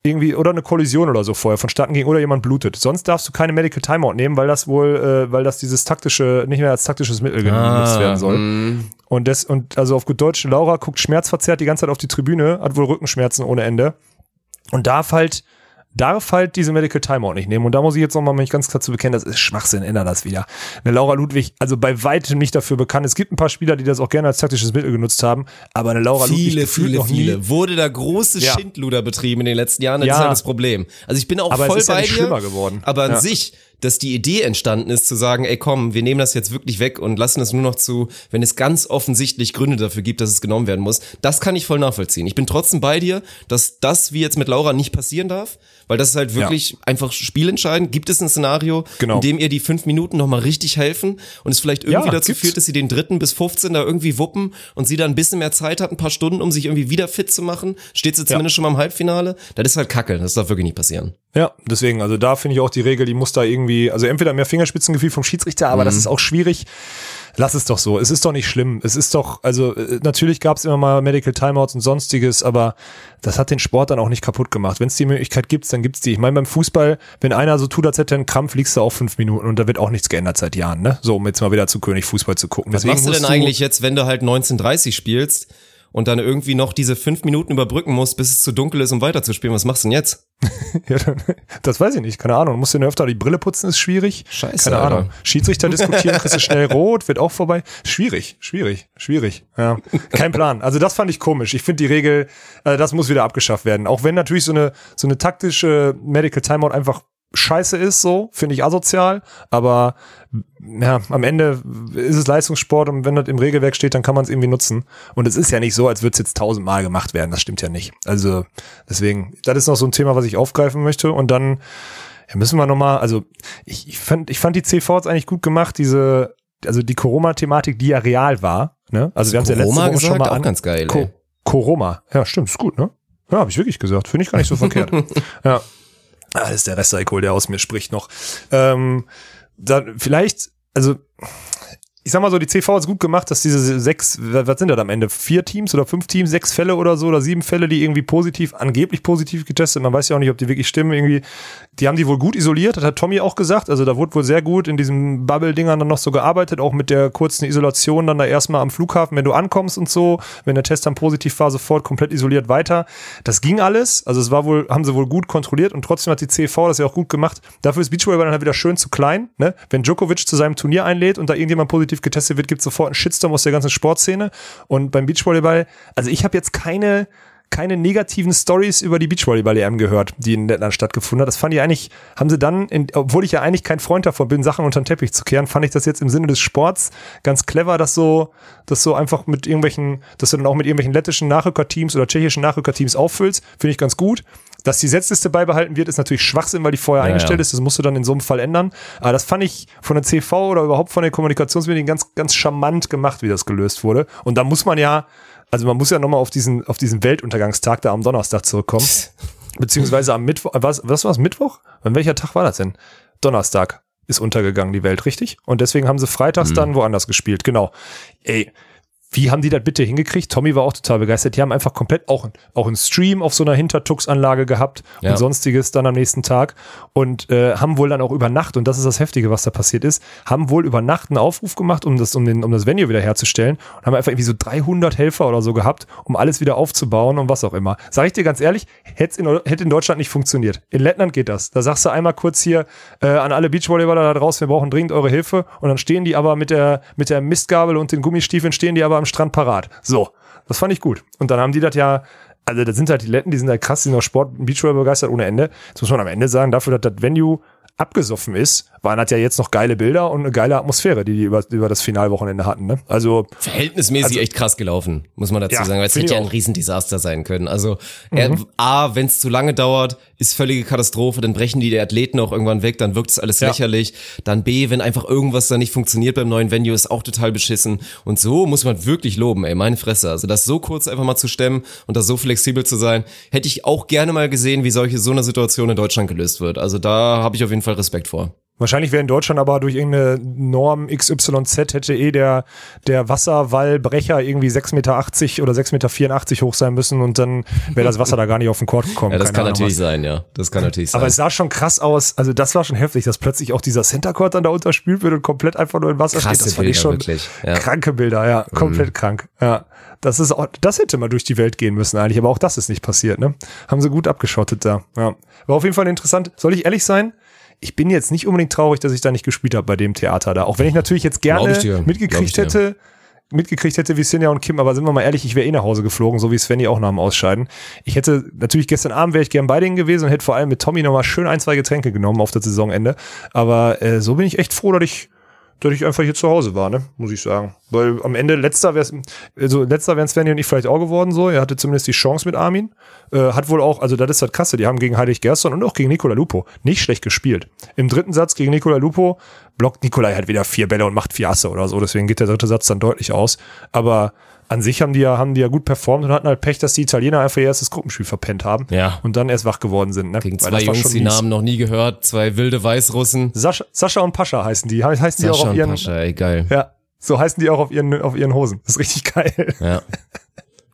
irgendwie oder eine Kollision oder so vorher vonstatten ging oder jemand blutet. Sonst darfst du keine Medical Timeout nehmen, weil das wohl, äh, weil das dieses taktische, nicht mehr als taktisches Mittel genutzt werden soll. mm. Und das, und also auf gut Deutsch, Laura guckt schmerzverzerrt die ganze Zeit auf die Tribüne, hat wohl Rückenschmerzen ohne Ende und darf halt, darf halt diese Medical Timeout nicht nehmen. Und da muss ich jetzt nochmal mich ganz klar zu bekennen, das ist Schwachsinn, ändert das wieder. Eine Laura Ludwig, also bei weitem nicht dafür bekannt. Es gibt ein paar Spieler, die das auch gerne als taktisches Mittel genutzt haben, aber eine Laura Ludwig Viele, gefühlt viele, nie. viele. Wurde da große Ja. Schindluder betrieben in den letzten Jahren, das Ja. ist halt das Problem. Also ich bin auch Aber es voll ist ja bei nicht dir. schlimmer geworden. Aber an Ja. sich, dass die Idee entstanden ist, zu sagen, ey komm, wir nehmen das jetzt wirklich weg und lassen es nur noch zu, wenn es ganz offensichtlich Gründe dafür gibt, dass es genommen werden muss. Das kann ich voll nachvollziehen. Ich bin trotzdem bei dir, dass das wie jetzt mit Laura nicht passieren darf, weil das ist halt wirklich einfach spielentscheidend. Gibt es ein Szenario, Genau. in dem ihr die fünf Minuten nochmal richtig helfen und es vielleicht irgendwie Ja, dazu gibt's. führt, dass sie den dritten bis 15 da irgendwie wuppen und sie dann ein bisschen mehr Zeit hat, ein paar Stunden, um sich irgendwie wieder fit zu machen? Steht sie zumindest schon mal im Halbfinale? Das ist halt kacke. Das darf wirklich nicht passieren. Ja, deswegen, also da finde ich auch die Regel, die muss da irgendwie, also entweder mehr Fingerspitzengefühl vom Schiedsrichter, aber Mhm. das ist auch schwierig. Lass es doch so. Es ist doch nicht schlimm. Es ist doch, also äh, natürlich gab es immer mal Medical Timeouts und sonstiges, aber das hat den Sport dann auch nicht kaputt gemacht. Wenn es die Möglichkeit gibt, dann gibt's die. Ich meine, beim Fußball, wenn einer so tut, als hätte er einen Krampf, liegst du auch fünf Minuten und da wird auch nichts geändert seit Jahren, ne? So, um jetzt mal wieder zu König Fußball zu gucken. Was machst du denn eigentlich jetzt, wenn du halt 1930 spielst und dann irgendwie noch diese fünf Minuten überbrücken musst, bis es zu dunkel ist, um weiterzuspielen? Was machst du denn jetzt? (laughs) ja, das weiß ich nicht, keine Ahnung. Musst du dir öfter die Brille putzen, ist schwierig. Scheiße, Keine Alter. Ahnung. Schiedsrichter diskutieren, kriegst du schnell (laughs) rot, wird auch vorbei. Schwierig, schwierig, schwierig. Ja. Kein Plan. Also das fand ich komisch. Ich finde die Regel, äh, das muss wieder abgeschafft werden. Auch wenn natürlich so eine, so eine taktische Medical Timeout einfach scheiße ist, so, finde ich asozial, aber ja, am Ende ist es Leistungssport und wenn das im Regelwerk steht, dann kann man es irgendwie nutzen. Und es ist ja nicht so, als würde es jetzt tausendmal gemacht werden. Das stimmt ja nicht. Also deswegen, das ist noch so ein Thema, was ich aufgreifen möchte. Und dann ja, müssen wir nochmal, also ich, ich, fand, ich fand die CVs eigentlich gut gemacht, diese, also die Corona-Thematik, die ja real war. Ne? Also wir haben es ja letzte Corona Woche schon gesagt? mal Auch an. ganz geil, Co ey. Coroma. Ja, stimmt, ist gut, ne? Ja, habe ich wirklich gesagt. Finde ich gar nicht so verkehrt. (laughs) Ja. Ah, ist der Restalkohol, der aus mir spricht noch. Ähm, dann vielleicht, also ich sag mal so, die CV ist gut gemacht, dass diese sechs, was sind das am Ende? Vier Teams oder fünf Teams, sechs Fälle oder so oder sieben Fälle, die irgendwie positiv, angeblich positiv getestet, man weiß ja auch nicht, ob die wirklich stimmen, irgendwie, die haben die wohl gut isoliert, das hat Tommy auch gesagt, also da wurde wohl sehr gut in diesen Bubble-Dingern dann noch so gearbeitet, auch mit der kurzen Isolation dann da erstmal am Flughafen, wenn du ankommst und so, wenn der Test dann positiv war, sofort komplett isoliert weiter. Das ging alles, also es war wohl, haben sie wohl gut kontrolliert und trotzdem hat die CV das ja auch gut gemacht. Dafür ist Beachvolleyball dann halt wieder schön zu klein, ne? Wenn Djokovic zu seinem Turnier einlädt und da irgendjemand positiv getestet wird, gibt es sofort einen Shitstorm aus der ganzen Sportszene. Und beim Beachvolleyball, also ich habe jetzt keine keine negativen Stories über die Beachvolleyball-EM gehört, die in Lettland stattgefunden hat. Das fand ich eigentlich, haben sie dann, in, obwohl ich ja eigentlich kein Freund davon bin, Sachen unter den Teppich zu kehren, fand ich das jetzt im Sinne des Sports ganz clever, dass so, dass so einfach mit irgendwelchen, dass du dann auch mit irgendwelchen lettischen Nachrückerteams oder tschechischen Nachrückerteams auffüllst, finde ich ganz gut. Dass die Setzliste beibehalten wird, ist natürlich Schwachsinn, weil die vorher Ja, eingestellt ja. ist. Das musst du dann in so einem Fall ändern. Aber das fand ich von der CV oder überhaupt von den Kommunikationsmedien ganz, ganz charmant gemacht, wie das gelöst wurde. Und da muss man ja, also man muss ja nochmal auf diesen, auf diesen Weltuntergangstag da am Donnerstag zurückkommen. (laughs) Beziehungsweise am Mittwoch, was, was war's, Mittwoch? An welcher Tag war das denn? Donnerstag ist untergegangen, die Welt, richtig? Und deswegen haben sie freitags dann woanders gespielt, genau. Ey, wie haben die das bitte hingekriegt? Tommy war auch total begeistert. Die haben einfach komplett auch, auch einen Stream auf so einer Hintertux-Anlage gehabt Ja. und sonstiges dann am nächsten Tag und äh, haben wohl dann auch über Nacht, und das ist das Heftige, was da passiert ist, haben wohl über Nacht einen Aufruf gemacht, um das, um, den, um das Venue wieder herzustellen und haben einfach irgendwie so 300 Helfer oder so gehabt, um alles wieder aufzubauen und was auch immer. Sag ich dir ganz ehrlich, hätte in, hätte in Deutschland nicht funktioniert. In Lettland geht das. Da sagst du einmal kurz hier äh, an alle Beachvolleyballer da draußen, wir brauchen dringend eure Hilfe und dann stehen die aber mit der, mit der Mistgabel und den Gummistiefeln stehen die aber am Strand parat. So, das fand ich gut. Und dann haben die das ja, also das sind halt die Letten, die sind halt krass, die sind auch Sport, Beachvolleyball begeistert ohne Ende. Das muss man am Ende sagen, dafür, dass das Venue abgesoffen ist, waren das ja jetzt noch geile Bilder und eine geile Atmosphäre, die die über, über das Finalwochenende hatten. Ne? Also Verhältnismäßig Also- echt krass gelaufen, muss man dazu Ja, sagen. Weil es hätte ja ein. Riesendesaster sein können. Also er, A, wenn es zu lange dauert, ist völlige Katastrophe, dann brechen die die Athleten auch irgendwann weg, dann wirkt es alles Ja. lächerlich. Dann B, wenn einfach irgendwas da nicht funktioniert beim neuen Venue, ist auch total beschissen. Und so muss man wirklich loben, ey, meine Fresse. Also das so kurz einfach mal zu stemmen und das so flexibel zu sein, hätte ich auch gerne mal gesehen, wie solche so eine Situation in Deutschland gelöst wird. Also da habe ich auf jeden Fall Respekt vor. Wahrscheinlich wäre in Deutschland aber durch irgendeine Norm XYZ hätte eh der, der Wasserwallbrecher irgendwie 6,80 Meter oder 6,84 Meter hoch sein müssen und dann wäre das Wasser da gar nicht auf den Court gekommen. Ja, das Keine kann Ahnung, natürlich was. sein, ja. Das kann natürlich sein. Aber es sah schon krass aus, also das war schon heftig, dass plötzlich auch dieser Center Court dann da unterspült wird und komplett einfach nur in Wasser Krasse steht. Das fand ich Bilder, schon wirklich, ja. Mhm. kranke Bilder, ja, komplett krank. Ja, das ist auch, das hätte mal durch die Welt gehen müssen eigentlich, aber auch das ist nicht passiert, ne? Haben sie gut abgeschottet da. Ja, war auf jeden Fall interessant. Soll ich ehrlich sein? Ich bin jetzt nicht unbedingt traurig, dass ich da nicht gespielt habe bei dem Theater da. Auch wenn ich natürlich jetzt gerne mitgekriegt hätte, mitgekriegt hätte wie Sinja und Kim, aber sind wir mal ehrlich, ich wäre eh nach Hause geflogen, so wie Svenny auch nach dem Ausscheiden. Ich hätte, natürlich gestern Abend wäre ich gern bei denen gewesen und hätte vor allem mit Tommy nochmal schön ein, zwei Getränke genommen auf das Saisonende. Aber äh, so bin ich echt froh, dass ich, dass ich einfach hier zu Hause war, ne? Muss ich sagen. Weil am Ende letzter wäre also letzter wären Svenny und ich vielleicht auch geworden so. Er hatte zumindest die Chance mit Armin. Äh, hat wohl auch, also das ist halt Kasse, die haben gegen Heilig Gerson und auch gegen Nicola Lupo nicht schlecht gespielt. Im dritten Satz gegen Nicola Lupo blockt Nikolai halt wieder vier Bälle und macht vier Asse oder so. Deswegen geht der dritte Satz dann deutlich aus. Aber an sich haben die ja, haben die ja gut performt und hatten halt Pech, dass die Italiener einfach ihr erstes Gruppenspiel verpennt haben. Ja. Und dann erst wach geworden sind. Ne? Gegen zwei Jungs, die. Namen noch nie gehört, zwei wilde Weißrussen. Sascha, Sascha und Pascha heißen die. He- Heißen die auch Sascha auf und ihren, Pascha, ey, geil. ja, so heißen die auch auf ihren, auf ihren Hosen. Das ist richtig geil. Ja. (laughs)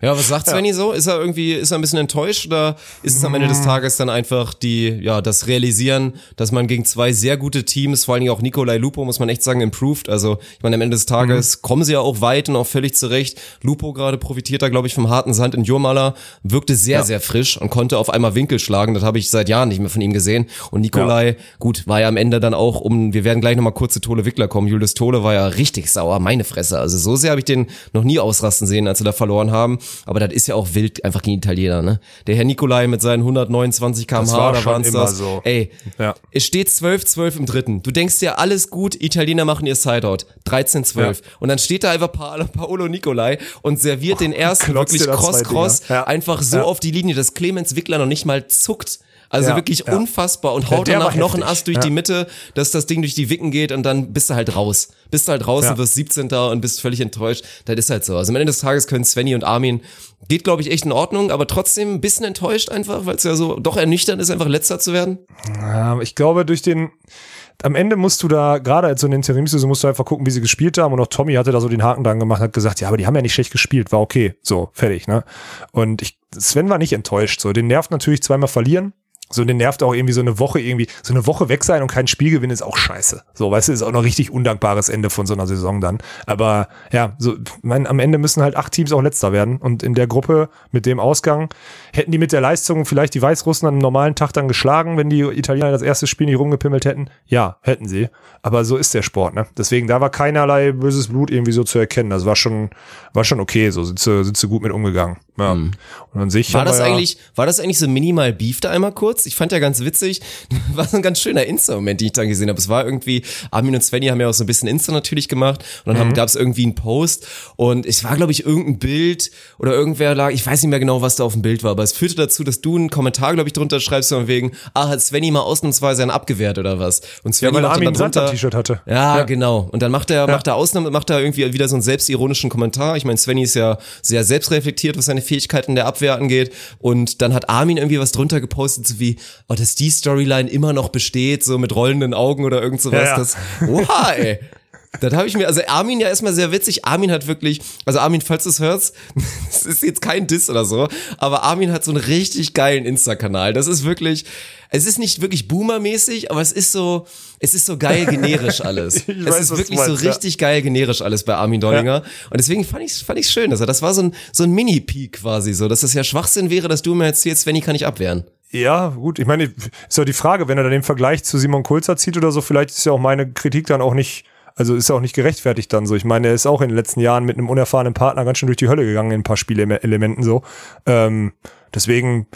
Ja, was sagt Svenny so? Ist er irgendwie, ist er ein bisschen enttäuscht oder ist es am Ende Mm. des Tages dann einfach die, ja, das Realisieren, dass man gegen zwei sehr gute Teams, vor allen Dingen auch Nikolai Lupo, muss man echt sagen, improved. Also, ich meine, am Ende des Tages Mhm. kommen sie ja auch weit und auch völlig zurecht. Lupo gerade profitiert da, glaube ich, vom harten Sand in Jurmala, wirkte sehr, sehr frisch und konnte auf einmal Winkel schlagen. Das habe ich seit Jahren nicht mehr von ihm gesehen. Und Nikolai, gut, war ja am Ende dann auch um, wir werden gleich nochmal kurz zu Tole Wickler kommen. Julius Tole war ja richtig sauer, meine Fresse. Also so sehr habe ich den noch nie ausrasten sehen, als sie da verloren haben. Aber das ist ja auch wild, einfach gegen Italiener, ne? Der Herr Nikolai mit seinen 129 km/h, war da immer das. so. Ey, Ja. es steht 12-12 im dritten. Du denkst dir, alles gut, Italiener machen ihr Sideout. 13-12. Und dann steht da einfach Pa- Paolo Nicolai und serviert den ersten wirklich cross-cross. Ja. einfach so Ja. auf die Linie, dass Clemens Wickler noch nicht mal zuckt. Also Ja, wirklich ja. unfassbar und haut danach noch einen. Ast durch Ja. die Mitte, dass das Ding durch die Wicken geht und dann bist du halt raus. Bist du halt raus und wirst 17. und bist völlig enttäuscht. Das ist halt so. Also am Ende des Tages können Svenny und Armin, geht glaube ich echt in Ordnung, aber trotzdem ein bisschen enttäuscht einfach, weil es ja so doch ernüchternd ist, einfach letzter zu werden. Ja, ich glaube, durch den, am Ende musst du da, gerade als so eine Interimsaison, musst du einfach gucken, wie sie gespielt haben. Und auch Tommy hatte da so den Haken dran gemacht, hat gesagt, ja, aber die haben ja nicht schlecht gespielt, war okay. So, fertig, ne? Und ich, Sven war nicht enttäuscht. So, den nervt natürlich zweimal verlieren. So, den nervt auch irgendwie so eine Woche irgendwie, so eine Woche weg sein und kein Spiel gewinnen ist auch scheiße. So, weißt du, ist auch noch richtig undankbares Ende von so einer Saison dann. Aber ja, so, mein, am Ende müssen halt acht Teams auch letzter werden. Und in der Gruppe mit dem Ausgang hätten die mit der Leistung vielleicht die Weißrussen an einem normalen Tag dann geschlagen, wenn die Italiener das erste Spiel nicht rumgepimmelt hätten. Ja, hätten sie. Aber so ist der Sport, ne? Deswegen, da war keinerlei böses Blut irgendwie so zu erkennen. Das war schon, war schon okay. So sind sie, sind sie gut mit umgegangen. Ja. Und an sich War das ja- eigentlich, war das eigentlich so minimal Beef da einmal kurz? Ich fand ja ganz witzig, (laughs) war so ein ganz schöner Insta-Moment, den ich dann gesehen habe. Es war irgendwie, Armin und Svenny haben ja auch so ein bisschen Insta natürlich gemacht und dann Mhm. gab es irgendwie einen Post und es war, glaube ich, irgendein Bild oder irgendwer lag, ich weiß nicht mehr genau, was da auf dem Bild war, aber es führte dazu, dass du einen Kommentar, glaube ich, drunter schreibst von wegen, ah, hat Svenny mal ausnahmsweise einen abgewehrt oder was? Und Ja, Svenny weil macht Armin ein T-Shirt hatte. ja, genau. Und dann macht er, macht er Ausnahme, macht er irgendwie wieder so einen selbstironischen Kommentar. Ich meine, Svenny ist ja sehr selbstreflektiert, was seine Fähigkeiten der Abwehr angeht. Und dann hat Armin irgendwie was drunter gepostet, so wie, oh, dass die Storyline immer noch besteht, so mit rollenden Augen oder irgend sowas. Ja, ja. Das, oha, ey. Das habe ich mir, also Armin ja erstmal sehr witzig. Armin hat wirklich, also Armin, falls du es hörst, (laughs) es ist jetzt kein Diss oder so, aber Armin hat so einen richtig geilen Insta-Kanal. Das ist wirklich, es ist nicht wirklich Boomer-mäßig, aber es ist so, es ist so geil generisch alles. (laughs) Ich es weiß, ist wirklich meinst, so ja. richtig geil generisch alles bei Armin Dollinger. Und deswegen fand ich fand ich's schön, dass er, das war so ein, so ein Mini-Peak quasi so, dass es ja Schwachsinn wäre, dass du mir erzählst, Svenny kann ich abwehren. Ja, gut. Ich meine, ist ja die Frage, wenn er dann den Vergleich zu Simon Kulzer zieht oder so, vielleicht ist ja auch meine Kritik dann auch nicht, also ist ja auch nicht gerechtfertigt dann so. Ich meine, er ist auch in den letzten Jahren mit einem unerfahrenen Partner ganz schön durch die Hölle gegangen in ein paar Spielelementen so. Ähm, deswegen,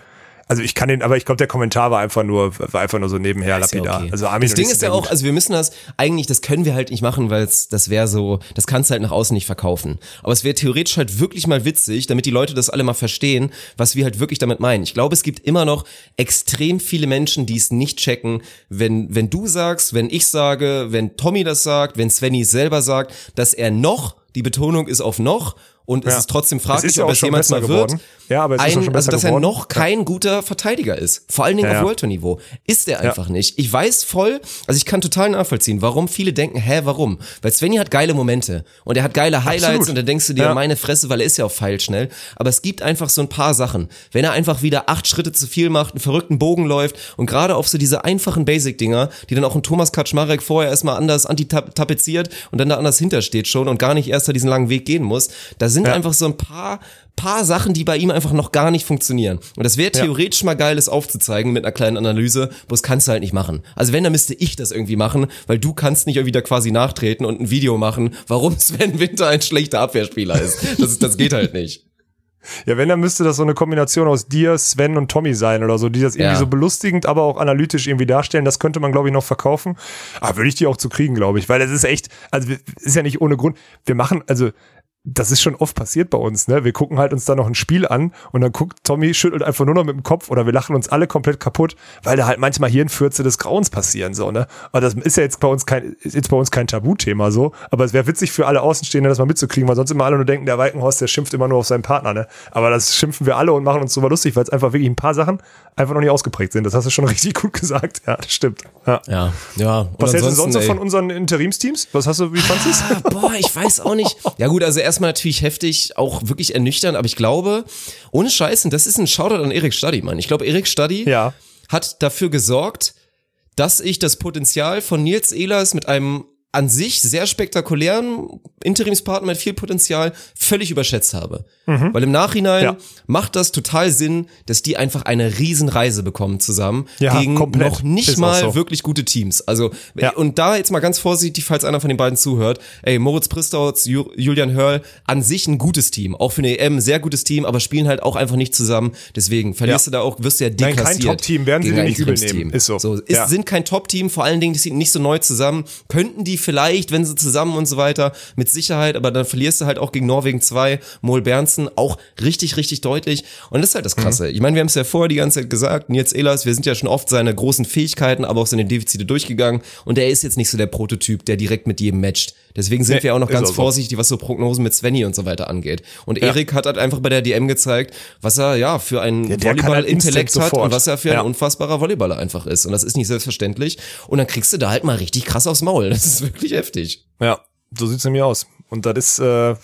also ich kann den, aber ich glaube, der Kommentar war einfach nur, war einfach nur so nebenher ja lapidar. okay. Also Armin das Ding ist ja auch, also wir müssen das eigentlich, das können wir halt nicht machen, weil das wäre so, das kannst du halt nach außen nicht verkaufen. Aber es wäre theoretisch halt wirklich mal witzig, damit die Leute das alle mal verstehen, was wir halt wirklich damit meinen. Ich glaube, es gibt immer noch extrem viele Menschen, die es nicht checken, wenn wenn du sagst, wenn ich sage, wenn Tommy das sagt, wenn Svenny selber sagt, dass er noch die Betonung ist auf noch und es Ja. ist trotzdem Es fraglich, ist ob es schon jemals mal wird. geworden. Ja, aber es ist ein, schon also besser dass er geworden. noch kein guter Verteidiger ist. Vor allen Dingen Ja, auf. World Tour Niveau. Ist er einfach nicht. Ich weiß voll, also ich kann total nachvollziehen, warum viele denken, hä, warum? Weil Svenny hat geile Momente und er hat geile Highlights Absolut. und dann denkst du dir, meine Fresse, weil er ist ja auch feilschnell. Aber es gibt einfach so ein paar Sachen. Wenn er einfach wieder acht Schritte zu viel macht, einen verrückten Bogen läuft und gerade auf so diese einfachen Basic-Dinger, die dann auch ein Thomas Kaczmarek vorher erstmal anders antitapeziert und dann da anders hintersteht schon und gar nicht erst da diesen langen Weg gehen muss, da sind Ja. einfach so ein paar paar Sachen, die bei ihm einfach noch gar nicht funktionieren. Und das wäre Ja. theoretisch mal geil, das aufzuzeigen mit einer kleinen Analyse, bloß kannst du halt nicht machen. Also wenn, dann müsste ich das irgendwie machen, weil du kannst nicht irgendwie da quasi nachtreten und ein Video machen, warum Sven Winter ein schlechter Abwehrspieler ist. Das, das geht halt nicht. (laughs) Ja, wenn, dann müsste das so eine Kombination aus dir, Sven und Tommy sein oder so, die das irgendwie Ja. so belustigend, aber auch analytisch irgendwie darstellen. Das könnte man, glaube ich, noch verkaufen. Aber würde ich die auch zu kriegen, glaube ich. Weil es ist echt, also ist ja nicht ohne Grund. Wir machen, also das ist schon oft passiert bei uns, ne? Wir gucken halt uns da noch ein Spiel an und dann guckt Tommy, schüttelt einfach nur noch mit dem Kopf oder wir lachen uns alle komplett kaputt, weil da halt manchmal Hirnfürze des Grauens passieren, so, ne? Aber das ist ja jetzt bei uns kein, ist jetzt bei uns kein Tabuthema, so. Aber es wäre witzig für alle Außenstehenden, das mal mitzukriegen, weil sonst immer alle nur denken, der Walkenhorst, der schimpft immer nur auf seinen Partner, ne? Aber das schimpfen wir alle und machen uns drüber lustig, weil es einfach wirklich ein paar Sachen einfach noch nicht ausgeprägt sind. Das hast du schon (laughs) richtig gut gesagt. Ja, das stimmt. Ja. Ja, ja. Was hältst du sonst so ey. von unseren Interimsteams? Was hast du, wie fandest du es? (laughs) Boah, ich weiß auch nicht. Ja gut, also erstmal natürlich heftig, auch wirklich ernüchternd, aber ich glaube, ohne Scheißen, das ist ein Shoutout an Erik Stadi, Mann. Ich glaube, Erik Stadi Ja. hat dafür gesorgt, dass ich das Potenzial von Nils Ehlers mit einem an sich sehr spektakulären Interimspartner mit viel Potenzial völlig überschätzt habe. Weil im Nachhinein Ja. macht das total Sinn, dass die einfach eine Riesenreise bekommen zusammen Ja, gegen komplett. noch nicht Ist mal so. wirklich gute Teams. Also Ja. und da jetzt mal ganz vorsichtig, falls einer von den beiden zuhört. Ey, Moritz Pristautz, Ju Julian Hörl, an sich ein gutes Team, auch für eine EM sehr gutes Team, aber spielen halt auch einfach nicht zusammen. Deswegen verlierst du da auch, wirst du ja Nein, deklassiert. kein Top-Team, werden sie dir nicht übel Interimsteam. nehmen. Ist so. so ist. Sind kein Top-Team, vor allen Dingen, die sind nicht so neu zusammen. Könnten die vielleicht, wenn sie zusammen und so weiter, mit Sicherheit, aber dann verlierst du halt auch gegen Norwegen 2, Mol Bernsen, auch richtig, richtig deutlich. Und das ist halt das Krasse. Ich meine, wir haben es ja vorher die ganze Zeit gesagt, Nils Ehlers, wir sind ja schon oft seine großen Fähigkeiten, aber auch seine Defizite durchgegangen. Und er ist jetzt nicht so der Prototyp, der direkt mit jedem matcht. Deswegen sind Nee, wir auch noch ganz auch so. vorsichtig, was so Prognosen mit Svenny und so weiter angeht. Und Erik hat halt einfach bei der DM gezeigt, was er ja für einen Ja, halt Volleyball-Intellekt instant hat sofort. und was er für ein Ja. unfassbarer Volleyballer einfach ist. Und das ist nicht selbstverständlich. Und dann kriegst du da halt mal richtig krass aufs Maul. Das ist wirklich heftig. Ja, so sieht's nämlich aus. Und das ist, äh, ja,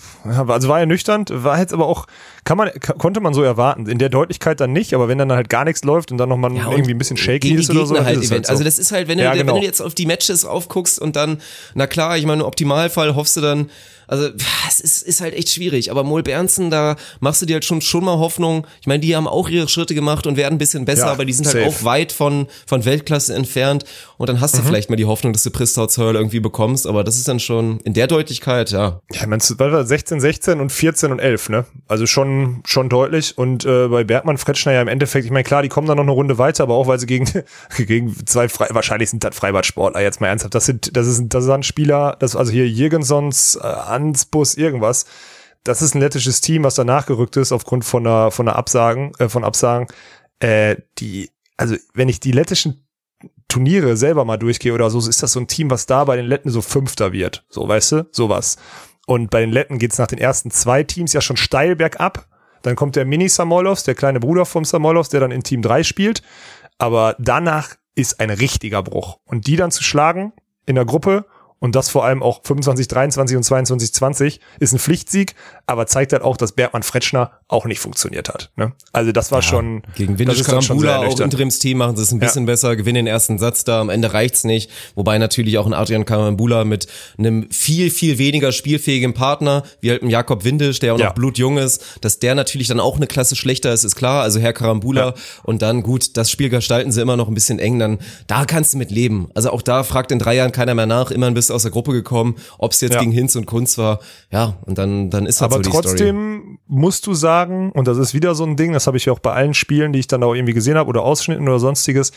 also war ernüchternd, war jetzt aber auch, kann man, konnte man so erwarten. In der Deutlichkeit dann nicht, aber wenn dann halt gar nichts läuft und dann nochmal Ja, irgendwie ein bisschen shaky ist oder so, halt ist es Event. so. Also das ist halt, wenn du, Ja, wenn genau. du jetzt auf die Matches aufguckst und dann, na klar, ich meine, im Optimalfall hoffst du dann, also es ist, ist halt echt schwierig. Aber Mol Bernsen, da machst du dir halt schon schon mal Hoffnung. Ich meine, die haben auch ihre Schritte gemacht und werden ein bisschen besser, Ja, aber die sind halt safe. auch weit von von Weltklasse entfernt. Und dann hast Mhm. du vielleicht mal die Hoffnung, dass du Pristouts Hurl irgendwie bekommst. Aber das ist dann schon in der Deutlichkeit, ja. Ja, wir 16, 16 und 14 und 11, ne? Also schon, schon deutlich. Und äh, bei Bergmann, Fretschner ja im Endeffekt, ich meine, klar, die kommen dann noch eine Runde weiter, aber auch weil sie gegen, (laughs) gegen zwei, Frei, wahrscheinlich sind das Freibadsportler, jetzt mal ernsthaft. Das sind, das ist, das sind Spieler, das, also hier Jürgensons, äh, Ansbus, irgendwas. Das ist ein lettisches Team, was danach gerückt ist aufgrund von einer, von einer Absagen, äh, von Absagen. Äh, die, also wenn ich die lettischen Turniere selber mal durchgehe oder so, ist das so ein Team, was da bei den Letten so Fünfter wird. So, weißt du? Sowas. Und bei den Letten geht's nach den ersten zwei Teams ja schon steil bergab. Dann kommt der Mini Samolovs, der kleine Bruder vom Samolovs, der dann in Team 3 spielt. Aber danach ist ein richtiger Bruch. Und die dann zu schlagen in der Gruppe und das vor allem auch 25, 23 und 22, 20 ist ein Pflichtsieg, aber zeigt halt auch, dass Bergmann Fretschner auch nicht funktioniert hat. Ne? Also das war schon Gegen Windisch Karambula auch. Interimsteam machen sie es ein bisschen besser, gewinnen den ersten Satz da, am Ende reicht's nicht. Wobei natürlich auch ein Adrian Karambula mit einem viel, viel weniger spielfähigen Partner, wie halt ein Jakob Windisch, der auch Ja. noch blutjung ist, dass der natürlich dann auch eine Klasse schlechter ist, ist klar. Also Herr Karambula Ja. und dann gut, das Spiel gestalten sie immer noch ein bisschen eng, dann da kannst du mit leben. Also auch da fragt in drei Jahren keiner mehr nach, immerhin bist aus der Gruppe gekommen, ob es jetzt Ja. gegen Hinz und Kunz war. Ja, und dann, dann ist halt Aber so trotzdem musst du sagen, und das ist wieder so ein Ding, das habe ich ja auch bei allen Spielen, die ich dann auch irgendwie gesehen habe oder Ausschnitten oder sonstiges,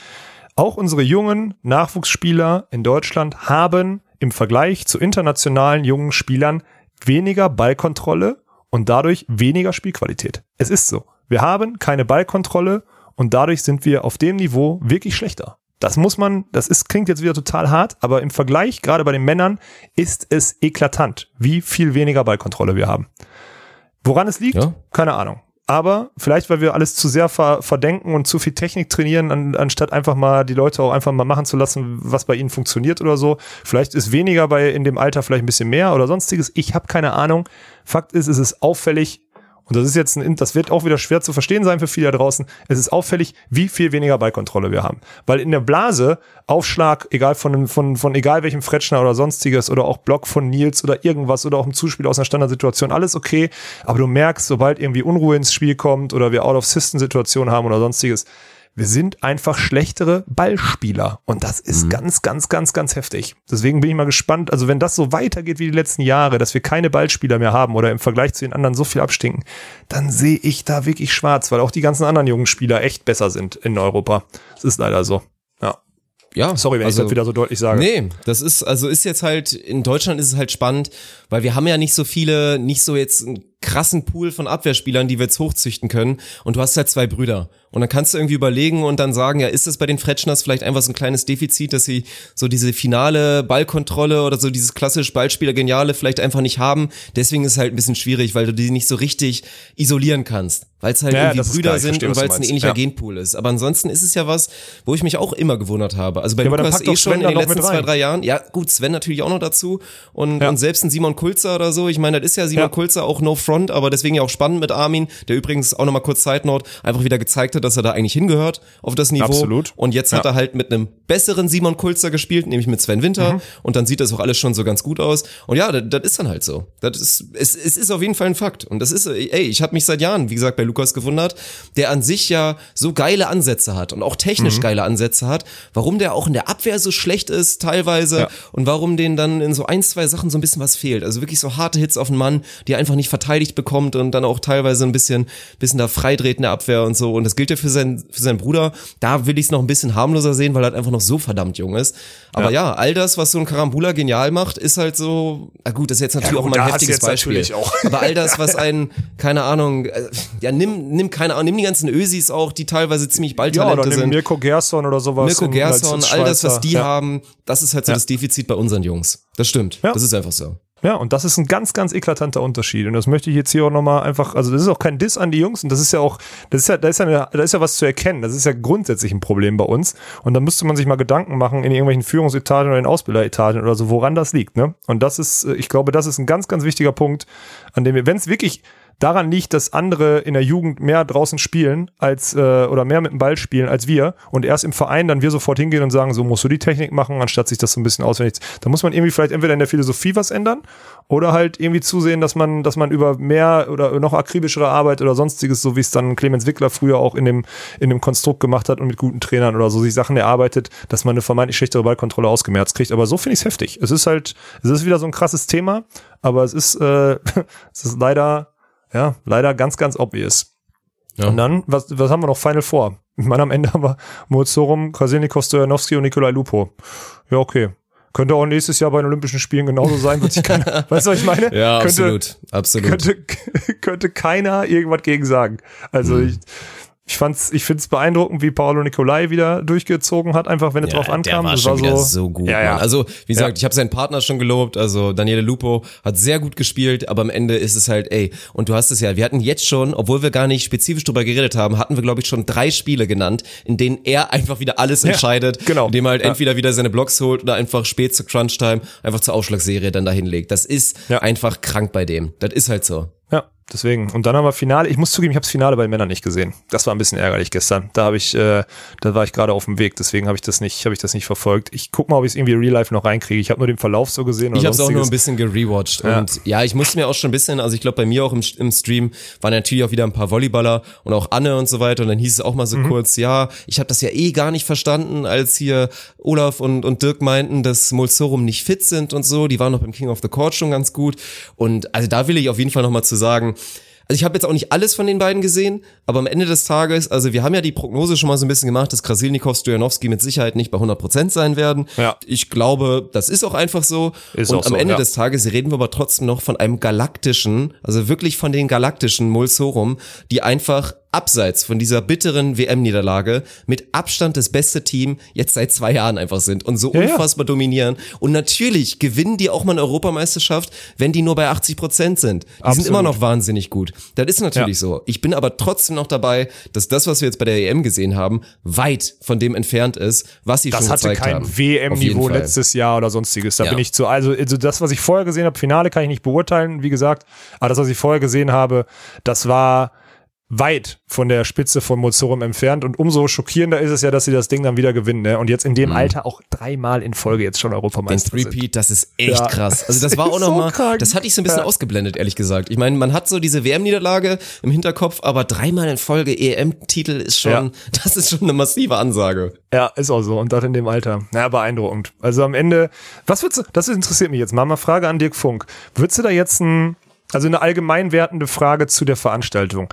auch unsere jungen Nachwuchsspieler in Deutschland haben im Vergleich zu internationalen jungen Spielern weniger Ballkontrolle und dadurch weniger Spielqualität. Es ist so. Wir haben keine Ballkontrolle und dadurch sind wir auf dem Niveau wirklich schlechter. Das muss man, das ist, klingt jetzt wieder total hart, aber im Vergleich, gerade bei den Männern, ist es eklatant, wie viel weniger Ballkontrolle wir haben. Woran es liegt? Ja. Keine Ahnung. Aber vielleicht, weil wir alles zu sehr ver verdenken und zu viel Technik trainieren, an, anstatt einfach mal die Leute auch einfach mal machen zu lassen, was bei ihnen funktioniert oder so. Vielleicht ist weniger bei in dem Alter vielleicht ein bisschen mehr oder sonstiges. Ich habe keine Ahnung. Fakt ist, es ist auffällig. Und das ist jetzt ein, das wird auch wieder schwer zu verstehen sein für viele da draußen. Es ist auffällig, wie viel weniger Ballkontrolle wir haben. Weil in der Blase Aufschlag, egal von, von, von egal welchem Fretschner oder sonstiges oder auch Block von Nils oder irgendwas oder auch im Zuspiel aus einer Standardsituation, alles okay. Aber du merkst, sobald irgendwie Unruhe ins Spiel kommt oder wir Out-of-System-Situationen haben oder sonstiges, wir sind einfach schlechtere Ballspieler. Und das ist ganz, ganz, ganz, ganz heftig. Deswegen bin ich mal gespannt. Also wenn das so weitergeht wie die letzten Jahre, dass wir keine Ballspieler mehr haben oder im Vergleich zu den anderen so viel abstinken, dann sehe ich da wirklich schwarz, weil auch die ganzen anderen jungen Spieler echt besser sind in Europa. Es ist leider so. Ja. Ja, Sorry, wenn also- ich das wieder so deutlich sage. Nee, das ist, also ist jetzt halt, in Deutschland ist es halt spannend, weil wir haben ja nicht so viele, nicht so jetzt krassen Pool von Abwehrspielern, die wir jetzt hochzüchten können. Und du hast halt zwei Brüder. Und dann kannst du irgendwie überlegen und dann sagen, ja, ist das bei den Fretschners vielleicht einfach so ein kleines Defizit, dass sie so diese finale Ballkontrolle oder so dieses klassische Ballspieler-Geniale vielleicht einfach nicht haben. Deswegen ist es halt ein bisschen schwierig, weil du die nicht so richtig isolieren kannst. Weil es halt Ja, irgendwie Brüder sind verstehe, und weil es ein ähnlicher Ja. Genpool ist. Aber ansonsten ist es ja was, wo ich mich auch immer gewundert habe. Also bei Ja, Lukas eh schon Sven in den letzten zwei, drei Jahren. Ja, gut, Sven natürlich auch noch dazu. Und, Ja. und selbst ein Simon Kulzer oder so. Ich meine, das ist ja Simon. Kulzer auch no front, aber deswegen ja auch spannend mit Armin, der übrigens auch nochmal kurz Side Note einfach wieder gezeigt hat, dass er da eigentlich hingehört auf das Niveau. Absolut. Und jetzt hat Ja. er halt mit einem besseren Simon Kulzer gespielt, nämlich mit Sven Winter. Mhm. Und dann sieht das auch alles schon so ganz gut aus. Und ja, das, das ist dann halt so. Das ist, es, es ist auf jeden Fall ein Fakt. Und das ist, ey, ich habe mich seit Jahren, wie gesagt, bei Lukas gewundert, der an sich ja so geile Ansätze hat und auch technisch Mhm. geile Ansätze hat, warum der auch in der Abwehr so schlecht ist teilweise Ja. und warum denen dann in so ein, zwei Sachen so ein bisschen was fehlt. Also wirklich so harte Hits auf den Mann, die einfach nicht verteidigt bekommt und dann auch teilweise ein bisschen, bisschen da freidreht in der Abwehr und so. Und das gilt ja für seinen, für seinen Bruder. Da will ich es noch ein bisschen harmloser sehen, weil er halt einfach noch so verdammt jung ist. Aber ja, all das, was so ein Karambula genial macht, ist halt so, na gut, das ist jetzt natürlich gut, auch da ein heftiges Beispiel. natürlich auch. Aber all das, (laughs) was einen, keine Ahnung, äh, ja, nimm, nimm keine Ahnung, nimm die ganzen Ösis auch, die teilweise ziemlich Ja, Balltalente oder nimm sind. Mirko Gerson oder sowas. Mirko Gerson, all das, was die ja. haben, das ist halt so Ja. das Defizit bei unseren Jungs. Das stimmt. Ja. Das ist einfach so. Ja, und das ist ein ganz, ganz eklatanter Unterschied. Und das möchte ich jetzt hier auch nochmal einfach, also das ist auch kein Diss an die Jungs und das ist ja auch, das ist ja, da ist ja, eine, da ist ja was zu erkennen. Das ist ja grundsätzlich ein Problem bei uns. Und da müsste man sich mal Gedanken machen in irgendwelchen Führungsetagen oder in Ausbilderetagen oder so, woran das liegt, ne? Und das ist, äh, ich glaube, das ist ein ganz, ganz wichtiger Punkt, an dem wir, wenn es wirklich daran liegt, dass andere in der Jugend mehr draußen spielen als äh, oder mehr mit dem Ball spielen als wir und erst im Verein dann wir sofort hingehen und sagen, so musst du die Technik machen, anstatt sich das so ein bisschen auswendig. Da muss man irgendwie vielleicht entweder in der Philosophie was ändern oder halt irgendwie zusehen, dass man, dass man über mehr oder noch akribischere Arbeit oder sonstiges, so wie es dann Clemens Wickler früher auch in dem in dem Konstrukt gemacht hat und mit guten Trainern oder so sich Sachen erarbeitet, dass man eine vermeintlich schlechtere Ballkontrolle ausgemerzt kriegt. Aber so finde ich es heftig. Es ist halt, es ist wieder so ein krasses Thema, aber es ist, äh, (laughs) es ist leider ja, leider ganz, ganz obvious. Ja. Und dann, was, was haben wir noch? Final Four. Ich meine, am Ende haben wir Mozorum, Krasilnikov, Stojanowski und Nikolai Lupo. Ja, okay. Könnte auch nächstes Jahr bei den Olympischen Spielen genauso sein, wird sich keiner, (laughs) weißt du, was ich meine? Ja, könnte, absolut. Absolut. Könnte, könnte keiner irgendwas gegen sagen. Also Mhm. ich, ich fand's, ich find's beeindruckend, wie Paolo Nicolai wieder durchgezogen hat, einfach wenn es drauf ankam. Der war Das schon wieder so gut. Ja, ja. Also, wie gesagt, Ja. ich habe seinen Partner schon gelobt. Also, Daniele Lupo hat sehr gut gespielt, aber am Ende ist es halt, ey, und du hast es ja, wir hatten jetzt schon, obwohl wir gar nicht spezifisch drüber geredet haben, hatten wir, glaube ich, schon drei Spiele genannt, in denen er einfach wieder alles entscheidet. genau. Indem er halt Ja. entweder wieder seine Blocks holt oder einfach spät zur Crunch-Time einfach zur Ausschlagsserie dann dahin legt. Das ist Ja. einfach krank bei dem. Das ist halt so. Ja, deswegen. Und dann haben wir Finale. Ich muss zugeben, ich habe das Finale bei den Männern nicht gesehen. Das war ein bisschen ärgerlich gestern. Da habe ich, äh, da war ich gerade auf dem Weg, deswegen habe ich das nicht, habe ich das nicht verfolgt. Ich guck mal, ob ich es irgendwie real life noch reinkriege. Ich habe nur den Verlauf so gesehen. Ich habe es auch nur ein bisschen gerewatcht Ja. und ja, ich musste mir auch schon ein bisschen, also ich glaube bei mir auch im, im Stream waren natürlich auch wieder ein paar Volleyballer und auch Anne und so weiter und dann hieß es auch mal so kurz, ja, ich habe das ja eh gar nicht verstanden, als hier Olaf und, und Dirk meinten, dass Molsorum nicht fit sind und so, die waren noch beim King of the Court schon ganz gut und also da will ich auf jeden Fall nochmal zu sagen, also ich habe jetzt auch nicht alles von den beiden gesehen, aber am Ende des Tages, also wir haben ja die Prognose schon mal so ein bisschen gemacht, dass Krasilnikov, Stojanowski mit Sicherheit nicht bei 100% sein werden. Ja. Ich glaube, das ist auch einfach so. Ist und am so, Ende ja. des Tages reden wir aber trotzdem noch von einem galaktischen, also wirklich von den galaktischen Mulsorum, die einfach abseits von dieser bitteren WM-Niederlage mit Abstand das beste Team jetzt seit zwei Jahren einfach sind und so Ja, ja. unfassbar dominieren. Und natürlich gewinnen die auch mal eine Europameisterschaft, wenn die nur bei 80 Prozent sind. Die sind Absolut. immer noch wahnsinnig gut. Das ist natürlich Ja. so. Ich bin aber trotzdem noch dabei, dass das, was wir jetzt bei der EM gesehen haben, weit von dem entfernt ist, was sie Das schon hatte gezeigt kein haben. Auf WM-Niveau jeden Fall. letztes Jahr oder sonstiges. Da Ja. bin ich zu. Also, also das, was ich vorher gesehen habe, Finale kann ich nicht beurteilen, wie gesagt. Aber das, was ich vorher gesehen habe, das war weit von der Spitze von Mozorum entfernt. Und umso schockierender ist es ja, dass sie das Ding dann wieder gewinnen. Ne? Und jetzt in dem Alter auch dreimal in Folge jetzt schon Den Europameister sind. Threepeat, das ist echt Ja. krass. Also das (laughs) war auch so nochmal, krank. das hatte ich so ein bisschen Ja. ausgeblendet, ehrlich gesagt. Ich meine, man hat so diese WM-Niederlage im Hinterkopf, aber dreimal in Folge EM-Titel ist schon, Ja. (laughs) das ist schon eine massive Ansage. Ja, ist auch so. Und das in dem Alter. Ja, beeindruckend. Also am Ende, was würdest du, das interessiert mich jetzt mal, mal Frage an Dirk Funk. Würdest du da jetzt ein, also eine allgemein wertende Frage zu der Veranstaltung?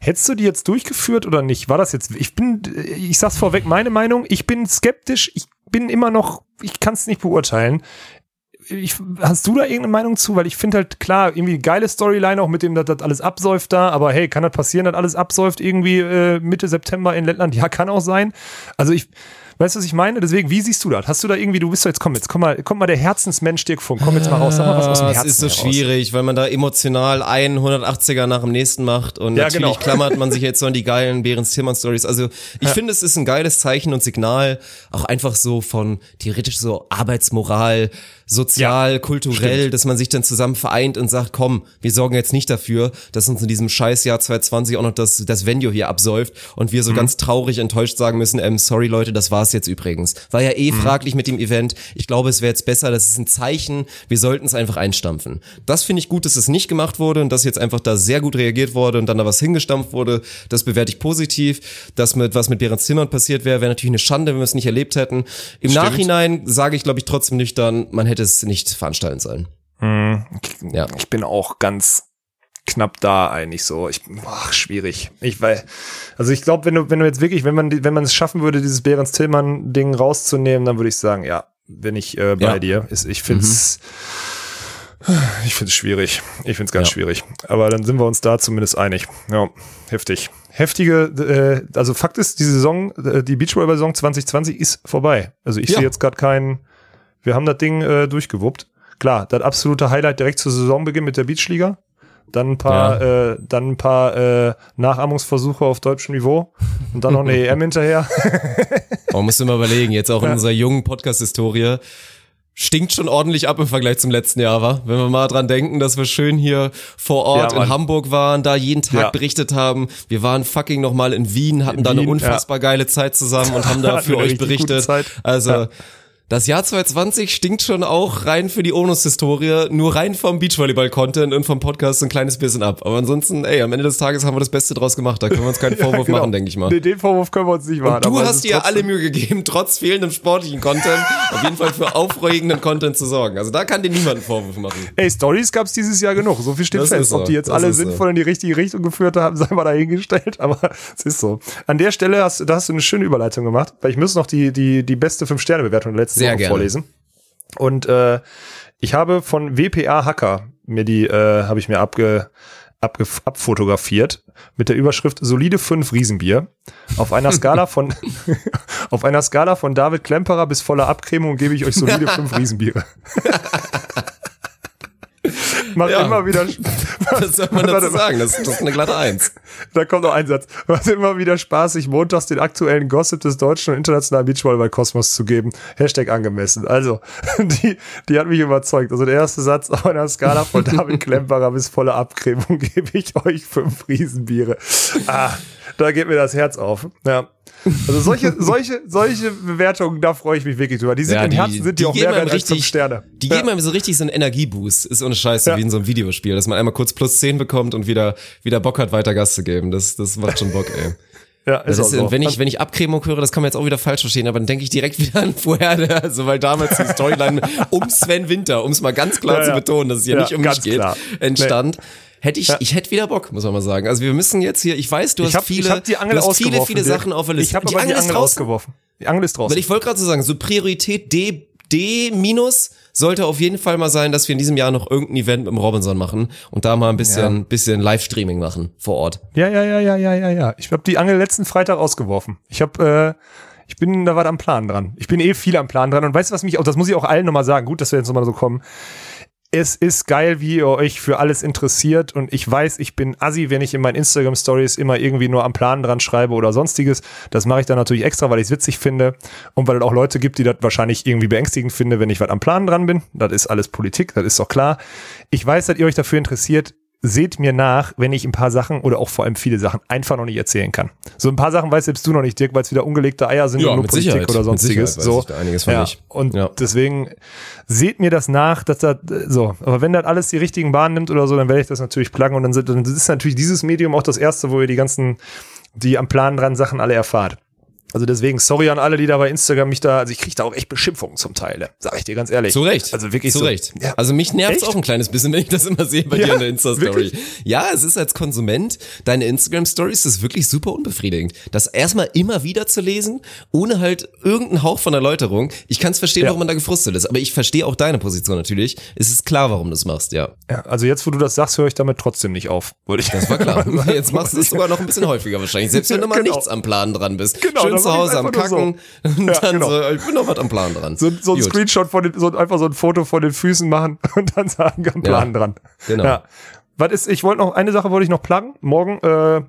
Hättest du die jetzt durchgeführt oder nicht? War das jetzt, ich bin, ich sag's vorweg, meine Meinung, ich bin skeptisch, ich bin immer noch, ich kann es nicht beurteilen. ich, hast du da irgendeine Meinung zu? Weil ich finde halt klar, irgendwie geile Storyline auch mit dem, dass das alles absäuft da, aber hey, kann das passieren, dass alles absäuft irgendwie äh, Mitte September in Lettland? Ja, kann auch sein. Also ich, Weißt du, was ich meine? Deswegen, wie siehst du das? Hast du da irgendwie, du bist doch jetzt, komm jetzt, komm mal, komm mal der Herzensmensch Dirk Funk, komm jetzt mal raus, sag mal was aus dem Herzen Ah, Es ist so heraus. schwierig, weil man da emotional einen 180er nach dem nächsten macht und Ja, natürlich genau. klammert man (laughs) sich jetzt so an die geilen Behrens Tillmann Stories. Also ich finde, es ist ein geiles Zeichen und Signal, auch einfach so von theoretisch so Arbeitsmoral, sozial, kulturell, dass man sich dann zusammen vereint und sagt, komm, wir sorgen jetzt nicht dafür, dass uns in diesem Scheißjahr 2020 auch noch das, das Venue hier absäuft und wir so Mhm. ganz traurig enttäuscht sagen müssen, ähm, sorry Leute, das war's jetzt übrigens. War ja eh fraglich mit dem Event. Ich glaube, es wäre jetzt besser, das ist ein Zeichen, wir sollten es einfach einstampfen. Das finde ich gut, dass es nicht gemacht wurde und dass jetzt einfach da sehr gut reagiert wurde und dann da was hingestampft wurde. Das bewerte ich positiv. Das mit, was mit Behrens Zimmern passiert wäre, wäre natürlich eine Schande, wenn wir es nicht erlebt hätten. Im Stimmt. Nachhinein sage ich, glaube ich, trotzdem nüchtern, man hätte es nicht veranstalten sollen. Ja. Ich bin auch ganz knapp da eigentlich so. Ich, ach, schwierig. Ich weiß, also ich glaube, wenn du, wenn du jetzt wirklich, wenn man, wenn man es schaffen würde, dieses Behrens Tillmann Ding rauszunehmen, dann würde ich sagen, ja, bin ich äh, bei Ja. dir. Ist, ich finde es, ich finde es schwierig. Ich finde es ganz Ja. schwierig. Aber dann sind wir uns da zumindest einig. Ja, heftig. Heftige, äh, also Fakt ist, die Saison, äh, die Beachvolleyball-Saison 2020 ist vorbei. Also ich Ja. sehe jetzt gerade keinen, wir haben das Ding äh, durchgewuppt. Klar, das absolute Highlight direkt zur Saisonbeginn mit der Beachliga. Dann ein paar, äh, dann ein paar äh, Nachahmungsversuche auf deutschem Niveau und dann noch eine EM (laughs) hinterher. Man muss immer überlegen, jetzt auch in unserer jungen Podcast-Historie, stinkt schon ordentlich ab im Vergleich zum letzten Jahr, war. Wenn wir mal dran denken, dass wir schön hier vor Ort Ja, in Hamburg waren, da jeden Tag Ja. berichtet haben. Wir waren fucking nochmal in Wien, hatten In da eine Wien, unfassbar geile Zeit zusammen und haben da (laughs) für eine euch berichtet. Also, Ja. Das Jahr 2020 stinkt schon auch rein für die Onus-Historie, nur rein vom Beachvolleyball-Content und vom Podcast ein kleines bisschen ab. Aber ansonsten, ey, am Ende des Tages haben wir das Beste draus gemacht. Da können wir uns keinen (laughs) Vorwurf genau. machen, denke ich mal. Den, den Vorwurf können wir uns nicht machen. Und du hast dir ja alle Mühe gegeben, trotz fehlendem sportlichen Content, auf jeden Fall für aufregenden Content zu sorgen. Also da kann dir niemand einen Vorwurf machen. Ey, Stories gab es dieses Jahr genug. So viel steht Das fest. so. Ob die jetzt Das alle ist so. sinnvoll in die richtige Richtung geführt haben, (laughs) sei mal dahingestellt. Aber es ist so. An der Stelle hast, da hast du eine schöne Überleitung gemacht, weil ich muss noch die, die, die beste 5-Sterne-Bewertung der letzten Sehr gerne. vorlesen. Und äh, ich habe von WPA Hacker mir die, äh, habe ich mir abge, abge, abfotografiert mit der Überschrift solide 5 Riesenbier. Auf einer (laughs) Skala von (laughs) auf einer Skala von David Klemperer bis voller Abcremung gebe ich euch solide (laughs) 5 Riesenbiere. (laughs) Macht Ja. immer wieder (laughs) Was soll man dazu sagen? Das, das ist eine glatte Eins. da kommt noch ein Satz. Was immer wieder spaßig, montags den aktuellen Gossip des deutschen und internationalen Beachvolleyball Kosmos zu geben. Hashtag angemessen. Also, (laughs) die, die hat mich überzeugt. Also der erste Satz auf einer Skala von David Klemperer bis volle Abcremung gebe ich euch fünf Riesenbiere. Ah, da geht mir das Herz auf. Ja. Also solche, (laughs) solche, solche Bewertungen, da freue ich mich wirklich drüber. Die sind Ja, im die- Herzen sind die, die auch mehr wert als richtig- fünf Sterne. Die ja. geben einem so richtig so einen Energieboost. Ist ohne Scheiße Ja. wie in so einem Videospiel, dass man einmal kurz plus 10 bekommt und wieder, wieder Bock hat, weiter Gas zu geben. Das, das macht schon Bock, ey. (laughs) ja, Das auch ist, so. wenn ich, wenn ich Abcremung höre, das kann man jetzt auch wieder falsch verstehen, aber dann denke ich direkt (laughs) wieder an vorher, also weil damals die Storyline um Sven Winter, um es mal ganz klar Ja, zu betonen, dass es hier Ja, nicht um mich geht, klar. entstand. Hätte ich, Ja. ich hätte wieder Bock, muss man mal sagen. Also wir müssen jetzt hier, ich weiß, du ich hast viele, hab die Angel du hast viele, viele. Sachen auf der Liste. Ich habe aber die ist Angel draußen. ausgeworfen. Die Angel ist draußen. Weil ich wollte gerade so sagen, so Priorität D, D minus sollte auf jeden Fall mal sein, dass wir in diesem Jahr noch irgendein Event mit dem Robinson machen und da mal ein bisschen, bisschen Livestreaming machen vor Ort. Ja, ja, ja, ja, ja, ja, ja. Ich habe die Angel letzten Freitag ausgeworfen. Ich habe, äh, ich bin da was am Plan dran. Ich bin eh viel am Plan dran. Und weißt du, was mich auch, das muss ich auch allen nochmal sagen. Gut, dass wir jetzt nochmal so kommen. Es ist geil, wie ihr euch für alles interessiert. Und ich weiß, ich bin assi, wenn ich in meinen Instagram-Stories immer irgendwie nur am Plan dran schreibe oder sonstiges. Das mache ich dann natürlich extra, weil ich es witzig finde. Und weil es auch Leute gibt, die das wahrscheinlich irgendwie beängstigend finden, wenn ich was am Plan dran bin. Das ist alles Politik, das ist doch klar. Ich weiß, dass ihr euch dafür interessiert seht mir nach, wenn ich ein paar Sachen oder auch vor allem viele Sachen einfach noch nicht erzählen kann. So ein paar Sachen weißt selbst du noch nicht, Dirk, weil es wieder ungelegte Eier sind Ja, und nur Politik Sicherheit. oder sonstiges. Weiß so. ja. Und Ja. deswegen seht mir das nach, dass das so. Aber wenn das alles die richtigen Bahnen nimmt oder so, dann werde ich das natürlich pluggen und dann, sind, dann ist natürlich dieses Medium auch das erste, wo ihr die ganzen, die am Plan dran Sachen alle erfahrt. Also deswegen, sorry an alle, die da bei Instagram mich da, also ich kriege da auch echt Beschimpfungen zum Teil, ne? sag ich dir ganz ehrlich. Zu Recht. Also wirklich zu so. Recht. Ja. Also mich nervt Echt? auch ein kleines bisschen, wenn ich das immer sehe bei Ja, dir in der Insta-Story. Ja, es ist als Konsument, deine Instagram-Stories ist wirklich super unbefriedigend. Das erstmal immer wieder zu lesen, ohne halt irgendeinen Hauch von Erläuterung. Ich kann es verstehen, Ja. warum man da gefrustet ist, aber ich verstehe auch deine Position natürlich. Es ist klar, warum du es machst, ja. Ja, also jetzt, wo du das sagst, höre ich damit trotzdem nicht auf. Würde ich Das war klar. (laughs) Jetzt machst du es sogar noch ein bisschen häufiger wahrscheinlich, selbst wenn du mal Genau. nichts am Plan dran bist. Genau, Schön zu Hause am Kacken (laughs) und Ja, dann genau. so, ich bin noch was am Plan dran. So, so ein Gut. Screenshot von den, so einfach so ein Foto von den Füßen machen (laughs) und dann sagen, am Plan Ja, dran. genau. Ja. Was ist, ich wollte noch, eine Sache wollte ich noch pluggen. Morgen, äh,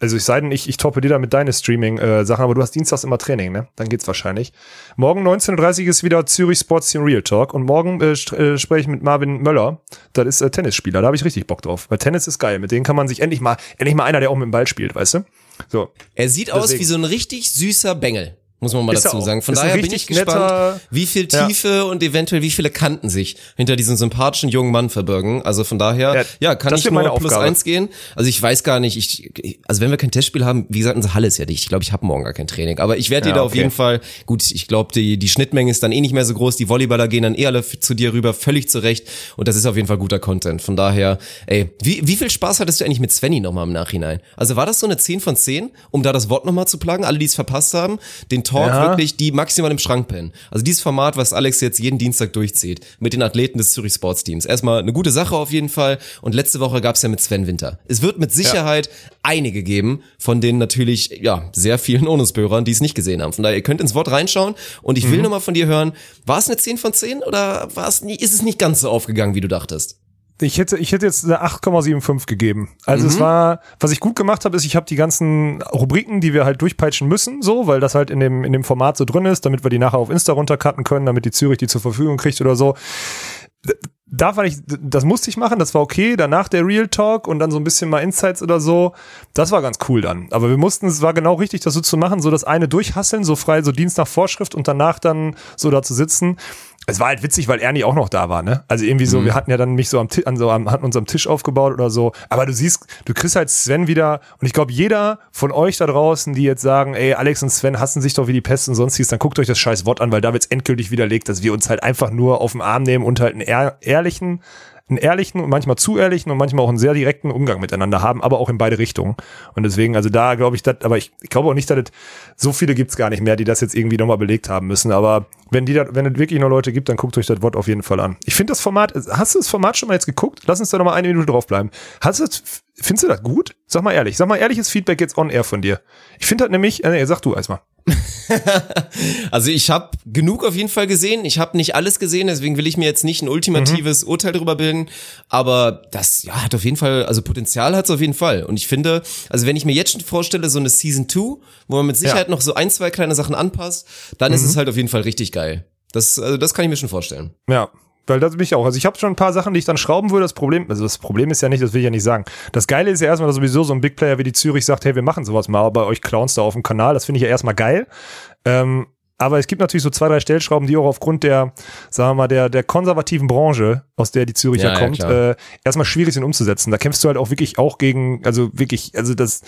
also ich sei denn, ich, ich toppe dir da mit deine Streaming-Sachen, aber du hast dienstags immer Training, ne? Dann geht's wahrscheinlich. Morgen 19.30 Uhr ist wieder Zürich Sports Team Real Talk und morgen äh, äh, spreche ich mit Marvin Möller. Das ist äh, Tennisspieler, da habe ich richtig Bock drauf. Weil Tennis ist geil, mit denen kann man sich endlich mal, endlich mal einer, der auch mit dem Ball spielt, weißt du? So. Er sieht aus Deswegen. wie so ein richtig süßer Bengel. Muss man mal Ist dazu auch. sagen. Von Ist daher bin ich gespannt, netter- wie viel Ja. Tiefe und eventuell wie viele Kanten sich hinter diesem sympathischen jungen Mann verbirgen. Also von daher, Ja, ja, kann ich nur plus eins gehen. Also ich weiß gar nicht, ich, also wenn wir kein Testspiel haben, wie gesagt, unsere Halle ist ja dicht. Ich glaube, ich habe morgen gar kein Training. Aber ich werde Ja, dir da auf okay. jeden Fall, gut, ich glaube, die, die Schnittmenge ist dann eh nicht mehr so groß. Die Volleyballer gehen dann eh alle zu dir rüber, völlig zurecht. Und das ist auf jeden Fall guter Content. Von daher, ey, wie, wie viel Spaß hattest du eigentlich mit Svenny nochmal im Nachhinein? Also war das so eine 10 von 10, um da das Wort nochmal zu plagen? Alle, die es verpasst haben, den Talk Ja. wirklich, die maximal im Schrank pennen. Also dieses Format, was Alex jetzt jeden Dienstag durchzieht, mit den Athleten des Zürich Sports Teams. Erstmal eine gute Sache auf jeden Fall. Und letzte Woche gab's ja mit Sven Winter. Es wird mit Sicherheit einige geben, von denen natürlich, ja, sehr vielen Onusbürgern, die es nicht gesehen haben. Von daher, ihr könnt ins Wort reinschauen. Und ich will Mhm. nochmal von dir hören, war es eine 10 von 10 oder war es nie, ist es nicht ganz so aufgegangen, wie du dachtest? Ich hätte, ich hätte jetzt eine 8,75 gegeben. Also es war, was ich gut gemacht habe, ist, ich habe die ganzen Rubriken, die wir halt durchpeitschen müssen, so, weil das halt in dem, in dem Format so drin ist, damit wir die nachher auf Insta runtercutten können, damit die Zürich die zur Verfügung kriegt oder so. Da war ich, das musste ich machen, das war okay. Danach der Real Talk und dann so ein bisschen mal Insights oder so. Das war ganz cool dann. Aber wir mussten, es war genau richtig, das so zu machen, so das eine durchhasseln, so frei, so Dienst nach Vorschrift und danach dann so da zu sitzen. Es war halt witzig, weil Ernie auch noch da war, ne? Also irgendwie so, wir hatten ja dann mich so am Tisch, an so am, hatten uns am Tisch aufgebaut oder so. Aber du siehst, du kriegst halt Sven wieder und ich glaube, jeder von euch da draußen, die jetzt sagen, ey, Alex und Sven hassen sich doch wie die Pest und sonstiges, dann guckt euch das scheiß Wort an, weil da wird's endgültig widerlegt, dass wir uns halt einfach nur auf den Arm nehmen und halt einen ehr ehrlichen, einen ehrlichen und manchmal zu ehrlichen und manchmal auch einen sehr direkten Umgang miteinander haben, aber auch in beide Richtungen. Und deswegen, also da glaube ich, das, aber ich, ich glaube auch nicht, dass es so viele gibt's gar nicht mehr, die das jetzt irgendwie nochmal belegt haben müssen. Aber wenn die da, wenn es wirklich noch Leute gibt, dann guckt euch das Wort auf jeden Fall an. Ich finde das Format, hast du das Format schon mal jetzt geguckt? Lass uns da noch mal eine Minute draufbleiben. Hast du das, findest du das gut? Sag mal ehrlich, sag mal ehrliches Feedback jetzt on air von dir. Ich finde das nämlich, äh, nee, sag du erstmal. (laughs) Also ich habe genug auf jeden Fall gesehen. Ich habe nicht alles gesehen, deswegen will ich mir jetzt nicht ein ultimatives Urteil darüber bilden. Aber das ja, hat auf jeden Fall, also Potenzial hat es auf jeden Fall. Und ich finde, also wenn ich mir jetzt schon vorstelle, so eine Season 2, wo man mit Sicherheit noch so ein, zwei kleine Sachen anpasst, dann ist es halt auf jeden Fall richtig geil. Das, also das kann ich mir schon vorstellen. Ja. Weil das bin ich auch. Also ich habe schon ein paar Sachen, die ich dann schrauben würde. Das Problem, also das Problem ist ja nicht, das will ich ja nicht sagen. Das Geile ist ja erstmal, dass sowieso so ein Big Player wie die Zürich sagt, hey, wir machen sowas mal bei euch Clowns da auf dem Kanal. Das finde ich ja erstmal geil. Ähm, aber es gibt natürlich so zwei, drei Stellschrauben, die auch aufgrund der, sagen wir mal, der, der konservativen Branche, aus der die Züricher Ja, ja, kommt, klar. äh, erstmal schwierig sind umzusetzen. Da kämpfst du halt auch wirklich auch gegen, also wirklich, also das,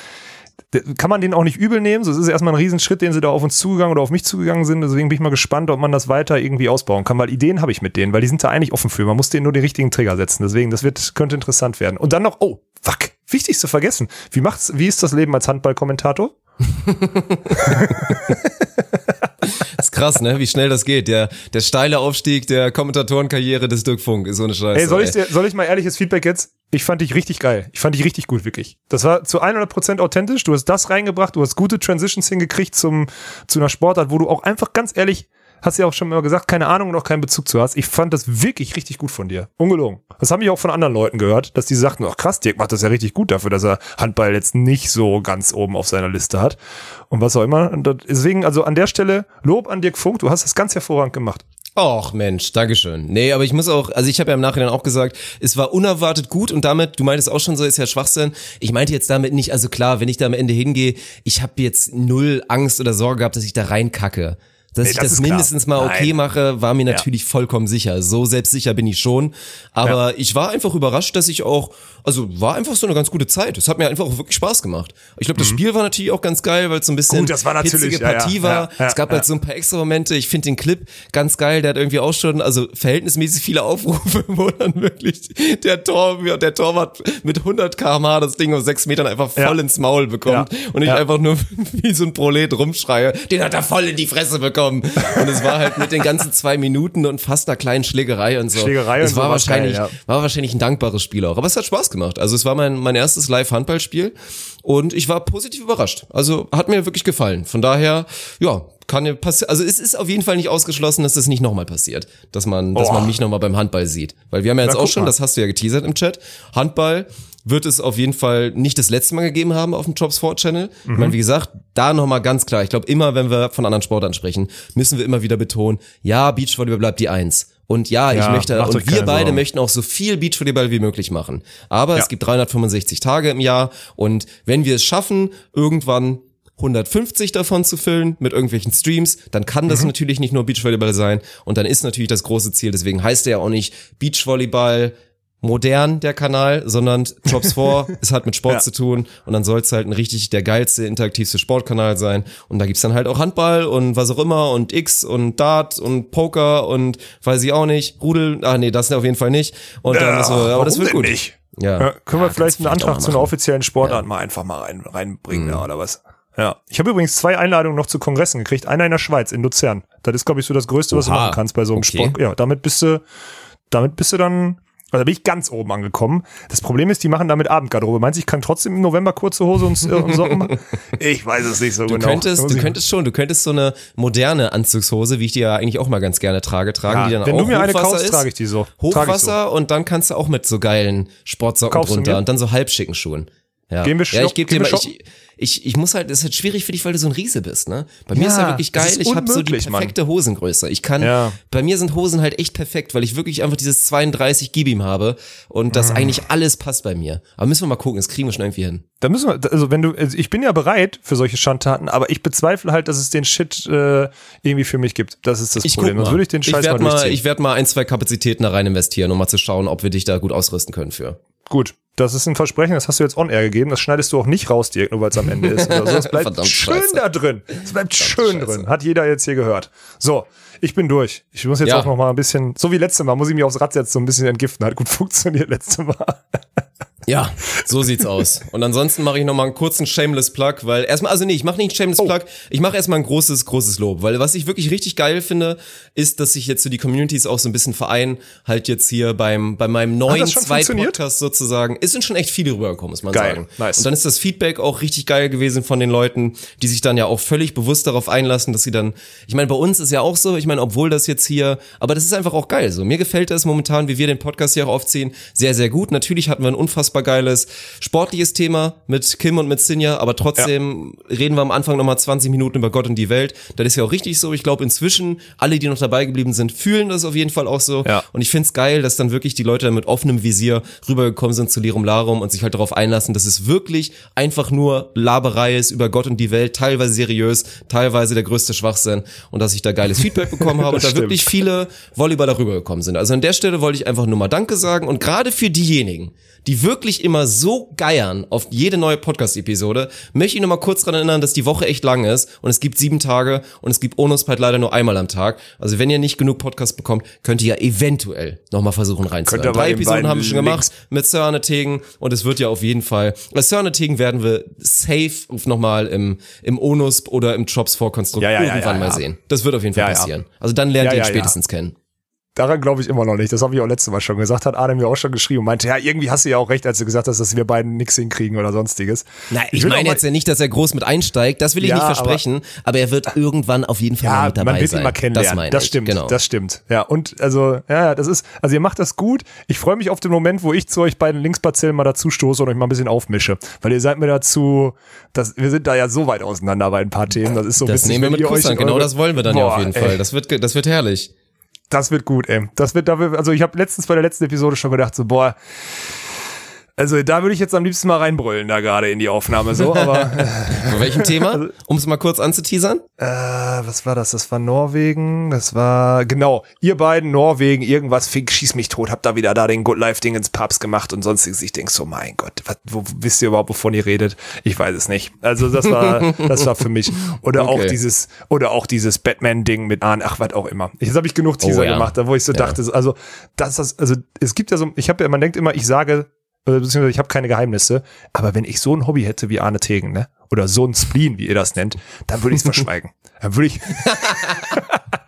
kann man den auch nicht übel nehmen. So, es ist erstmal ein Riesenschritt, den sie da auf uns zugegangen oder auf mich zugegangen sind. Deswegen bin ich mal gespannt, ob man das weiter irgendwie ausbauen kann, weil Ideen habe ich mit denen, weil die sind da eigentlich offen für. Man muss denen nur den richtigen Trigger setzen. Deswegen, das wird, könnte interessant werden. Und dann noch, oh, fuck, wichtig zu vergessen. Wie macht's, wie ist das Leben als Handballkommentator? (laughs) (laughs) Ist krass, ne? Wie schnell das geht. Der, der steile Aufstieg der Kommentatorenkarriere des Dirk Funk ist so eine Scheiße. Ey, soll ich, dir, soll ich mal ehrliches Feedback jetzt? Ich fand dich richtig geil. Ich fand dich richtig gut, wirklich. Das war zu 100% authentisch. Du hast das reingebracht. Du hast gute Transitions hingekriegt zum, zu einer Sportart, wo du auch einfach ganz ehrlich, hast ja auch schon mal gesagt, keine Ahnung und auch keinen Bezug zu hast. Ich fand das wirklich richtig gut von dir. Ungelogen. Das habe ich auch von anderen Leuten gehört, dass die sagten, ach krass, Dirk macht das ja richtig gut dafür, dass er Handball jetzt nicht so ganz oben auf seiner Liste hat. Und was auch immer. Und deswegen, also an der Stelle, Lob an Dirk Funk. Du hast das ganz hervorragend gemacht. Och Mensch, Dankeschön. Nee, aber ich muss auch, also ich habe ja im Nachhinein auch gesagt, es war unerwartet gut und damit, du meintest auch schon so, ist ja Schwachsinn. Ich meinte jetzt damit nicht, also klar, wenn ich da am Ende hingehe, ich habe jetzt null Angst oder Sorge gehabt, dass ich da reinkacke. Dass Nee, ich das das, ist klar. mindestens mal okay Nein. mache, war mir natürlich vollkommen sicher. So selbstsicher bin ich schon. Aber ich war einfach überrascht, dass ich auch, also war einfach so eine ganz gute Zeit. Es hat mir einfach auch wirklich Spaß gemacht. Ich glaube, das Spiel war natürlich auch ganz geil, weil es so ein bisschen Mhm. Gut, das war hitzige ja, ja, Partie war. ja, ja, es gab ja. halt so ein paar extra Momente. Ich finde den Clip ganz geil. Der hat irgendwie auch schon, also verhältnismäßig viele Aufrufe, (laughs) wo dann wirklich der Tor, der Torwart mit 100 km/h das Ding auf sechs Metern einfach voll Ja. ins Maul bekommt Ja. und ich Ja. einfach nur (laughs) wie so ein Prolet rumschreie, den hat er voll in die Fresse bekommen. Und es war halt mit den ganzen zwei Minuten und fast einer kleinen Schlägerei und so. Schlägerei es und war so wahrscheinlich, geil, ja. war wahrscheinlich ein dankbares Spiel auch. Aber es hat Spaß gemacht. Also es war mein, mein erstes Live-Handballspiel und ich war positiv überrascht. Also hat mir wirklich gefallen. Von daher, ja, kann ja passieren. Also es ist auf jeden Fall nicht ausgeschlossen, dass das nicht nochmal passiert. Dass man, dass Oh. man mich nochmal beim Handball sieht. Weil wir haben ja jetzt Na, auch schon, mal. das hast du ja geteasert im Chat, Handball wird es auf jeden Fall nicht das letzte Mal gegeben haben auf dem Jobs 4 Channel. Ich Mhm. meine, wie gesagt, da nochmal ganz klar. Ich glaube, immer, wenn wir von anderen Sportarten sprechen, müssen wir immer wieder betonen, ja, Beachvolleyball bleibt die Eins. Und ja, ich Ja, möchte, macht euch und wir beide Sorgen. möchten auch so viel Beachvolleyball wie möglich machen. Aber Ja. es gibt 365 Tage im Jahr und wenn wir es schaffen, irgendwann 150 davon zu füllen mit irgendwelchen Streams, dann kann Mhm. das natürlich nicht nur Beachvolleyball sein und dann ist natürlich das große Ziel, deswegen heißt der ja auch nicht Beachvolleyball modern, der Kanal, sondern Jobs 4, (laughs) es hat mit Sport Ja. zu tun und dann soll es halt ein richtig der geilste, interaktivste Sportkanal sein und da gibt's dann halt auch Handball und was auch immer und X und Dart und Poker und weiß ich auch nicht, Rudel, ah nee, das auf jeden Fall nicht und dann ist so, aber das wird gut. nicht? Ja. Ja, können wir Ja, vielleicht einen vielleicht Antrag zu einer offiziellen Sportart mal einfach mal rein, reinbringen, Mhm. ja, oder was? Ja. Ich habe übrigens zwei Einladungen noch zu Kongressen gekriegt. Einer in der Schweiz, in Luzern. Das ist, glaube ich, so das Größte, was du machen kannst bei so einem Okay. Sport. Ja, damit bist du, damit bist du dann, also da bin ich ganz oben angekommen. Das Problem ist, die machen damit Abendgarderobe. Meinst du, ich kann trotzdem im November kurze Hose und, äh, und Socken machen? (laughs) Ich weiß es nicht so Du genau. könntest, du könntest schon, du könntest so eine moderne Anzugshose, wie ich die ja eigentlich auch mal ganz gerne trage, tragen, Ja, die dann wenn auch du mir eine Hochwasser kaufst, ist. trage ich die so. Hochwasser und dann kannst du auch mit so geilen Sportsocken Kaufst drunter und dann so halbschicken Schuhen. Ja. Gehen wir ja, ich gebe dir mal, ich, ich, ich muss halt, das ist halt schwierig für dich, weil du so ein Riese bist, ne? Bei mir ist Ja, ja wirklich geil, ich habe so die unmöglich, Mann. perfekte Hosengröße. Ich kann, Ja. bei mir sind Hosen halt echt perfekt, weil ich wirklich einfach dieses 32 Gibim habe und das Mhm. eigentlich alles passt bei mir. Aber müssen wir mal gucken, das kriegen wir schon irgendwie hin. Da müssen wir, also wenn du, also ich bin ja bereit für solche Schandtaten, aber ich bezweifle halt, dass es den Shit äh, irgendwie für mich gibt. Das ist das Ich Problem. Sonst würde ich den Scheiß ich mal mal, ich werde mal ein, zwei Kapazitäten da rein investieren, um mal zu schauen, ob wir dich da gut ausrüsten können für. Gut, das ist ein Versprechen, das hast du jetzt on air gegeben. Das schneidest du auch nicht raus, Dirk, nur weil es am Ende ist. Oder so. Das (laughs) bleibt Verdammt schön scheiße. da drin. Es bleibt schön scheiße. drin. Hat jeder jetzt hier gehört. So, ich bin durch. Ich muss jetzt Ja. auch noch mal ein bisschen, so wie letztes Mal, muss ich mich aufs Rad setzen, so ein bisschen entgiften. Hat gut (laughs) funktioniert letztes Mal. Ja, so sieht's aus. Und ansonsten mache ich noch mal einen kurzen Shameless Plug, weil erstmal, also nee, ich mache nicht einen Shameless Oh. Plug, ich mache erstmal ein großes, großes Lob, weil was ich wirklich richtig geil finde, ist, dass sich jetzt so die Communities auch so ein bisschen vereinen, halt jetzt hier beim, bei meinem neuen funktioniert? Zweit-Podcast sozusagen. Es sind schon echt viele rübergekommen, muss man Geil, sagen. nice. Und dann ist das Feedback auch richtig geil gewesen von den Leuten, die sich dann ja auch völlig bewusst darauf einlassen, dass sie dann, ich meine, bei uns ist ja auch so, ich meine, obwohl das jetzt hier, aber das ist einfach auch geil so. Mir gefällt das momentan, wie wir den Podcast hier auch aufziehen, sehr, sehr gut. Natürlich hatten wir ein unfassbar geiles sportliches Thema mit Kim und mit Sinja, aber trotzdem reden wir am Anfang nochmal 20 Minuten über Gott und die Welt. Das ist ja auch richtig so. Ich glaube, inzwischen, alle, die noch dabei geblieben sind, fühlen das auf jeden Fall auch so. Ja. Und ich find's geil, dass dann wirklich die Leute mit offenem Visier rübergekommen sind zu Lirum Larum und sich halt darauf einlassen, dass es wirklich einfach nur Laberei ist über Gott und die Welt, teilweise seriös, teilweise der größte Schwachsinn und dass ich da geiles Feedback bekommen (laughs) habe und da stimmt. wirklich viele Volleyballer rübergekommen sind. Also an der Stelle wollte ich einfach nur mal Danke sagen und gerade für diejenigen, die wirklich immer so geiern auf jede neue Podcast-Episode, möchte ich noch mal kurz daran erinnern, dass die Woche echt lang ist und es gibt sieben Tage und es gibt Onuspad leider nur einmal am Tag. Also wenn ihr nicht genug Podcast bekommt, könnt ihr ja eventuell noch mal versuchen reinzuhören. Drei den Episoden haben wir schon Links- gemacht mit Sörnetegen und es wird ja auf jeden Fall, bei Sörnetegen werden wir safe noch mal im, im Onus oder im Jobs vor Konstrukt Ja, ja, irgendwann ja, mal sehen. Das wird auf jeden Fall passieren. Also dann lernt ihr ihn spätestens kennen. Daran glaube ich immer noch nicht. Das habe ich auch letztes Mal schon gesagt. Hat Adam mir auch schon geschrieben und meinte, ja, irgendwie hast du ja auch recht, als du gesagt hast, dass wir beiden nichts hinkriegen oder sonstiges. Nein, ich, auch meine mal- jetzt ja nicht, dass er groß mit einsteigt, das will ich Ja, nicht versprechen, aber, er wird irgendwann auf jeden Fall mal Ja, mit dabei man wird sein. ihn mal kennenlernen. Das meine das ich, stimmt, genau. das stimmt. Ja, und also, ja, das ist, also ihr macht das gut. Ich freue mich auf den Moment, wo ich zu euch beiden Linksparzellen mal dazu stoße und euch mal ein bisschen aufmische. Weil ihr seid mir dazu, das, wir sind da ja so weit auseinander bei ein paar Themen. Das ist so das witzig, nehmen wir mit Kusshand, euch genau das wollen wir dann ja auf Boah, jeden ey. Fall. Das wird, das wird herrlich. Das wird gut, ey. Das wird, also ich habe letztens bei der letzten Episode schon gedacht, so, boah, Also da würde ich jetzt am liebsten mal reinbrüllen, da gerade in die Aufnahme so, aber (laughs) Von welchem Thema? Um es mal kurz anzuteasern. äh, was war das? Das war Norwegen, das war, genau, ihr beiden, Norwegen, irgendwas, Fink, schieß mich tot, habt da wieder da den Good Life-Ding ins Pubs gemacht und sonstiges. Ich denk so, mein Gott, was, wo wisst ihr überhaupt, wovon ihr redet? Ich weiß es nicht. Also das war, (laughs) das war für mich. Oder auch Okay. dieses, oder auch dieses Batman-Ding mit Ahn, ach, was auch immer. Jetzt habe ich genug Teaser Oh ja. gemacht, da wo ich so Ja. dachte, also, das ist, also, es gibt ja so, ich habe ja, man denkt immer, ich sage, beziehungsweise ich habe keine Geheimnisse, aber wenn ich so ein Hobby hätte wie Arne Tegen, ne? Oder so ein Spleen, wie ihr das nennt, dann würde ich es (laughs) verschweigen. Dann würde ich, (laughs)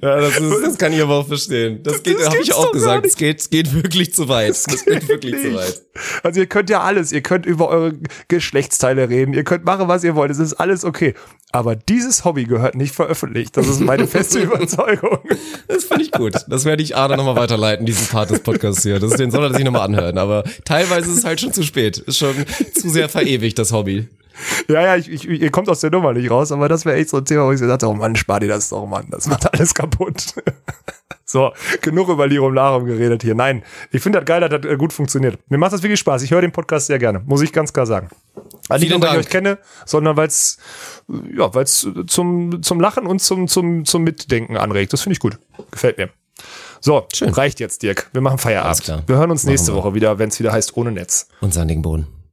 Ja, das, ist, das kann ich aber auch verstehen. Das geht, Das habe ich auch gesagt. nicht. Es geht, geht wirklich zu weit. Das geht wirklich zu weit. Also ihr könnt ja alles, ihr könnt über eure Geschlechtsteile reden, ihr könnt machen, was ihr wollt, es ist alles okay. Aber dieses Hobby gehört nicht veröffentlicht. Das ist meine feste (laughs) Überzeugung. Das finde ich gut. Das werde ich Ada nochmal weiterleiten, diesen Part des Podcasts hier. Das, den soll er sich nochmal anhören. Aber teilweise ist es halt schon zu spät. Ist schon zu sehr verewigt, das Hobby. Ja, ja, ich, ich, ihr kommt aus der Nummer nicht raus, aber das wäre echt so ein Thema, wo ich so dachte, oh Mann, spar dir das doch, Mann, das macht alles kaputt. (laughs) so, genug über Lirum Larum geredet hier. Nein, ich finde das geil, dass das äh, gut funktioniert. Mir macht das wirklich Spaß. Ich höre den Podcast sehr gerne, muss ich ganz klar sagen. Also nicht weil ich euch kenne, sondern weil es ja, weil's zum, zum Lachen und zum, zum, zum Mitdenken anregt. Das finde ich gut. Gefällt mir. So, Schön. reicht jetzt, Dirk. Wir machen Feierabend. Wir hören uns Machen nächste wir. Woche wieder, wenn es wieder heißt ohne Netz. Und sandigen Boden.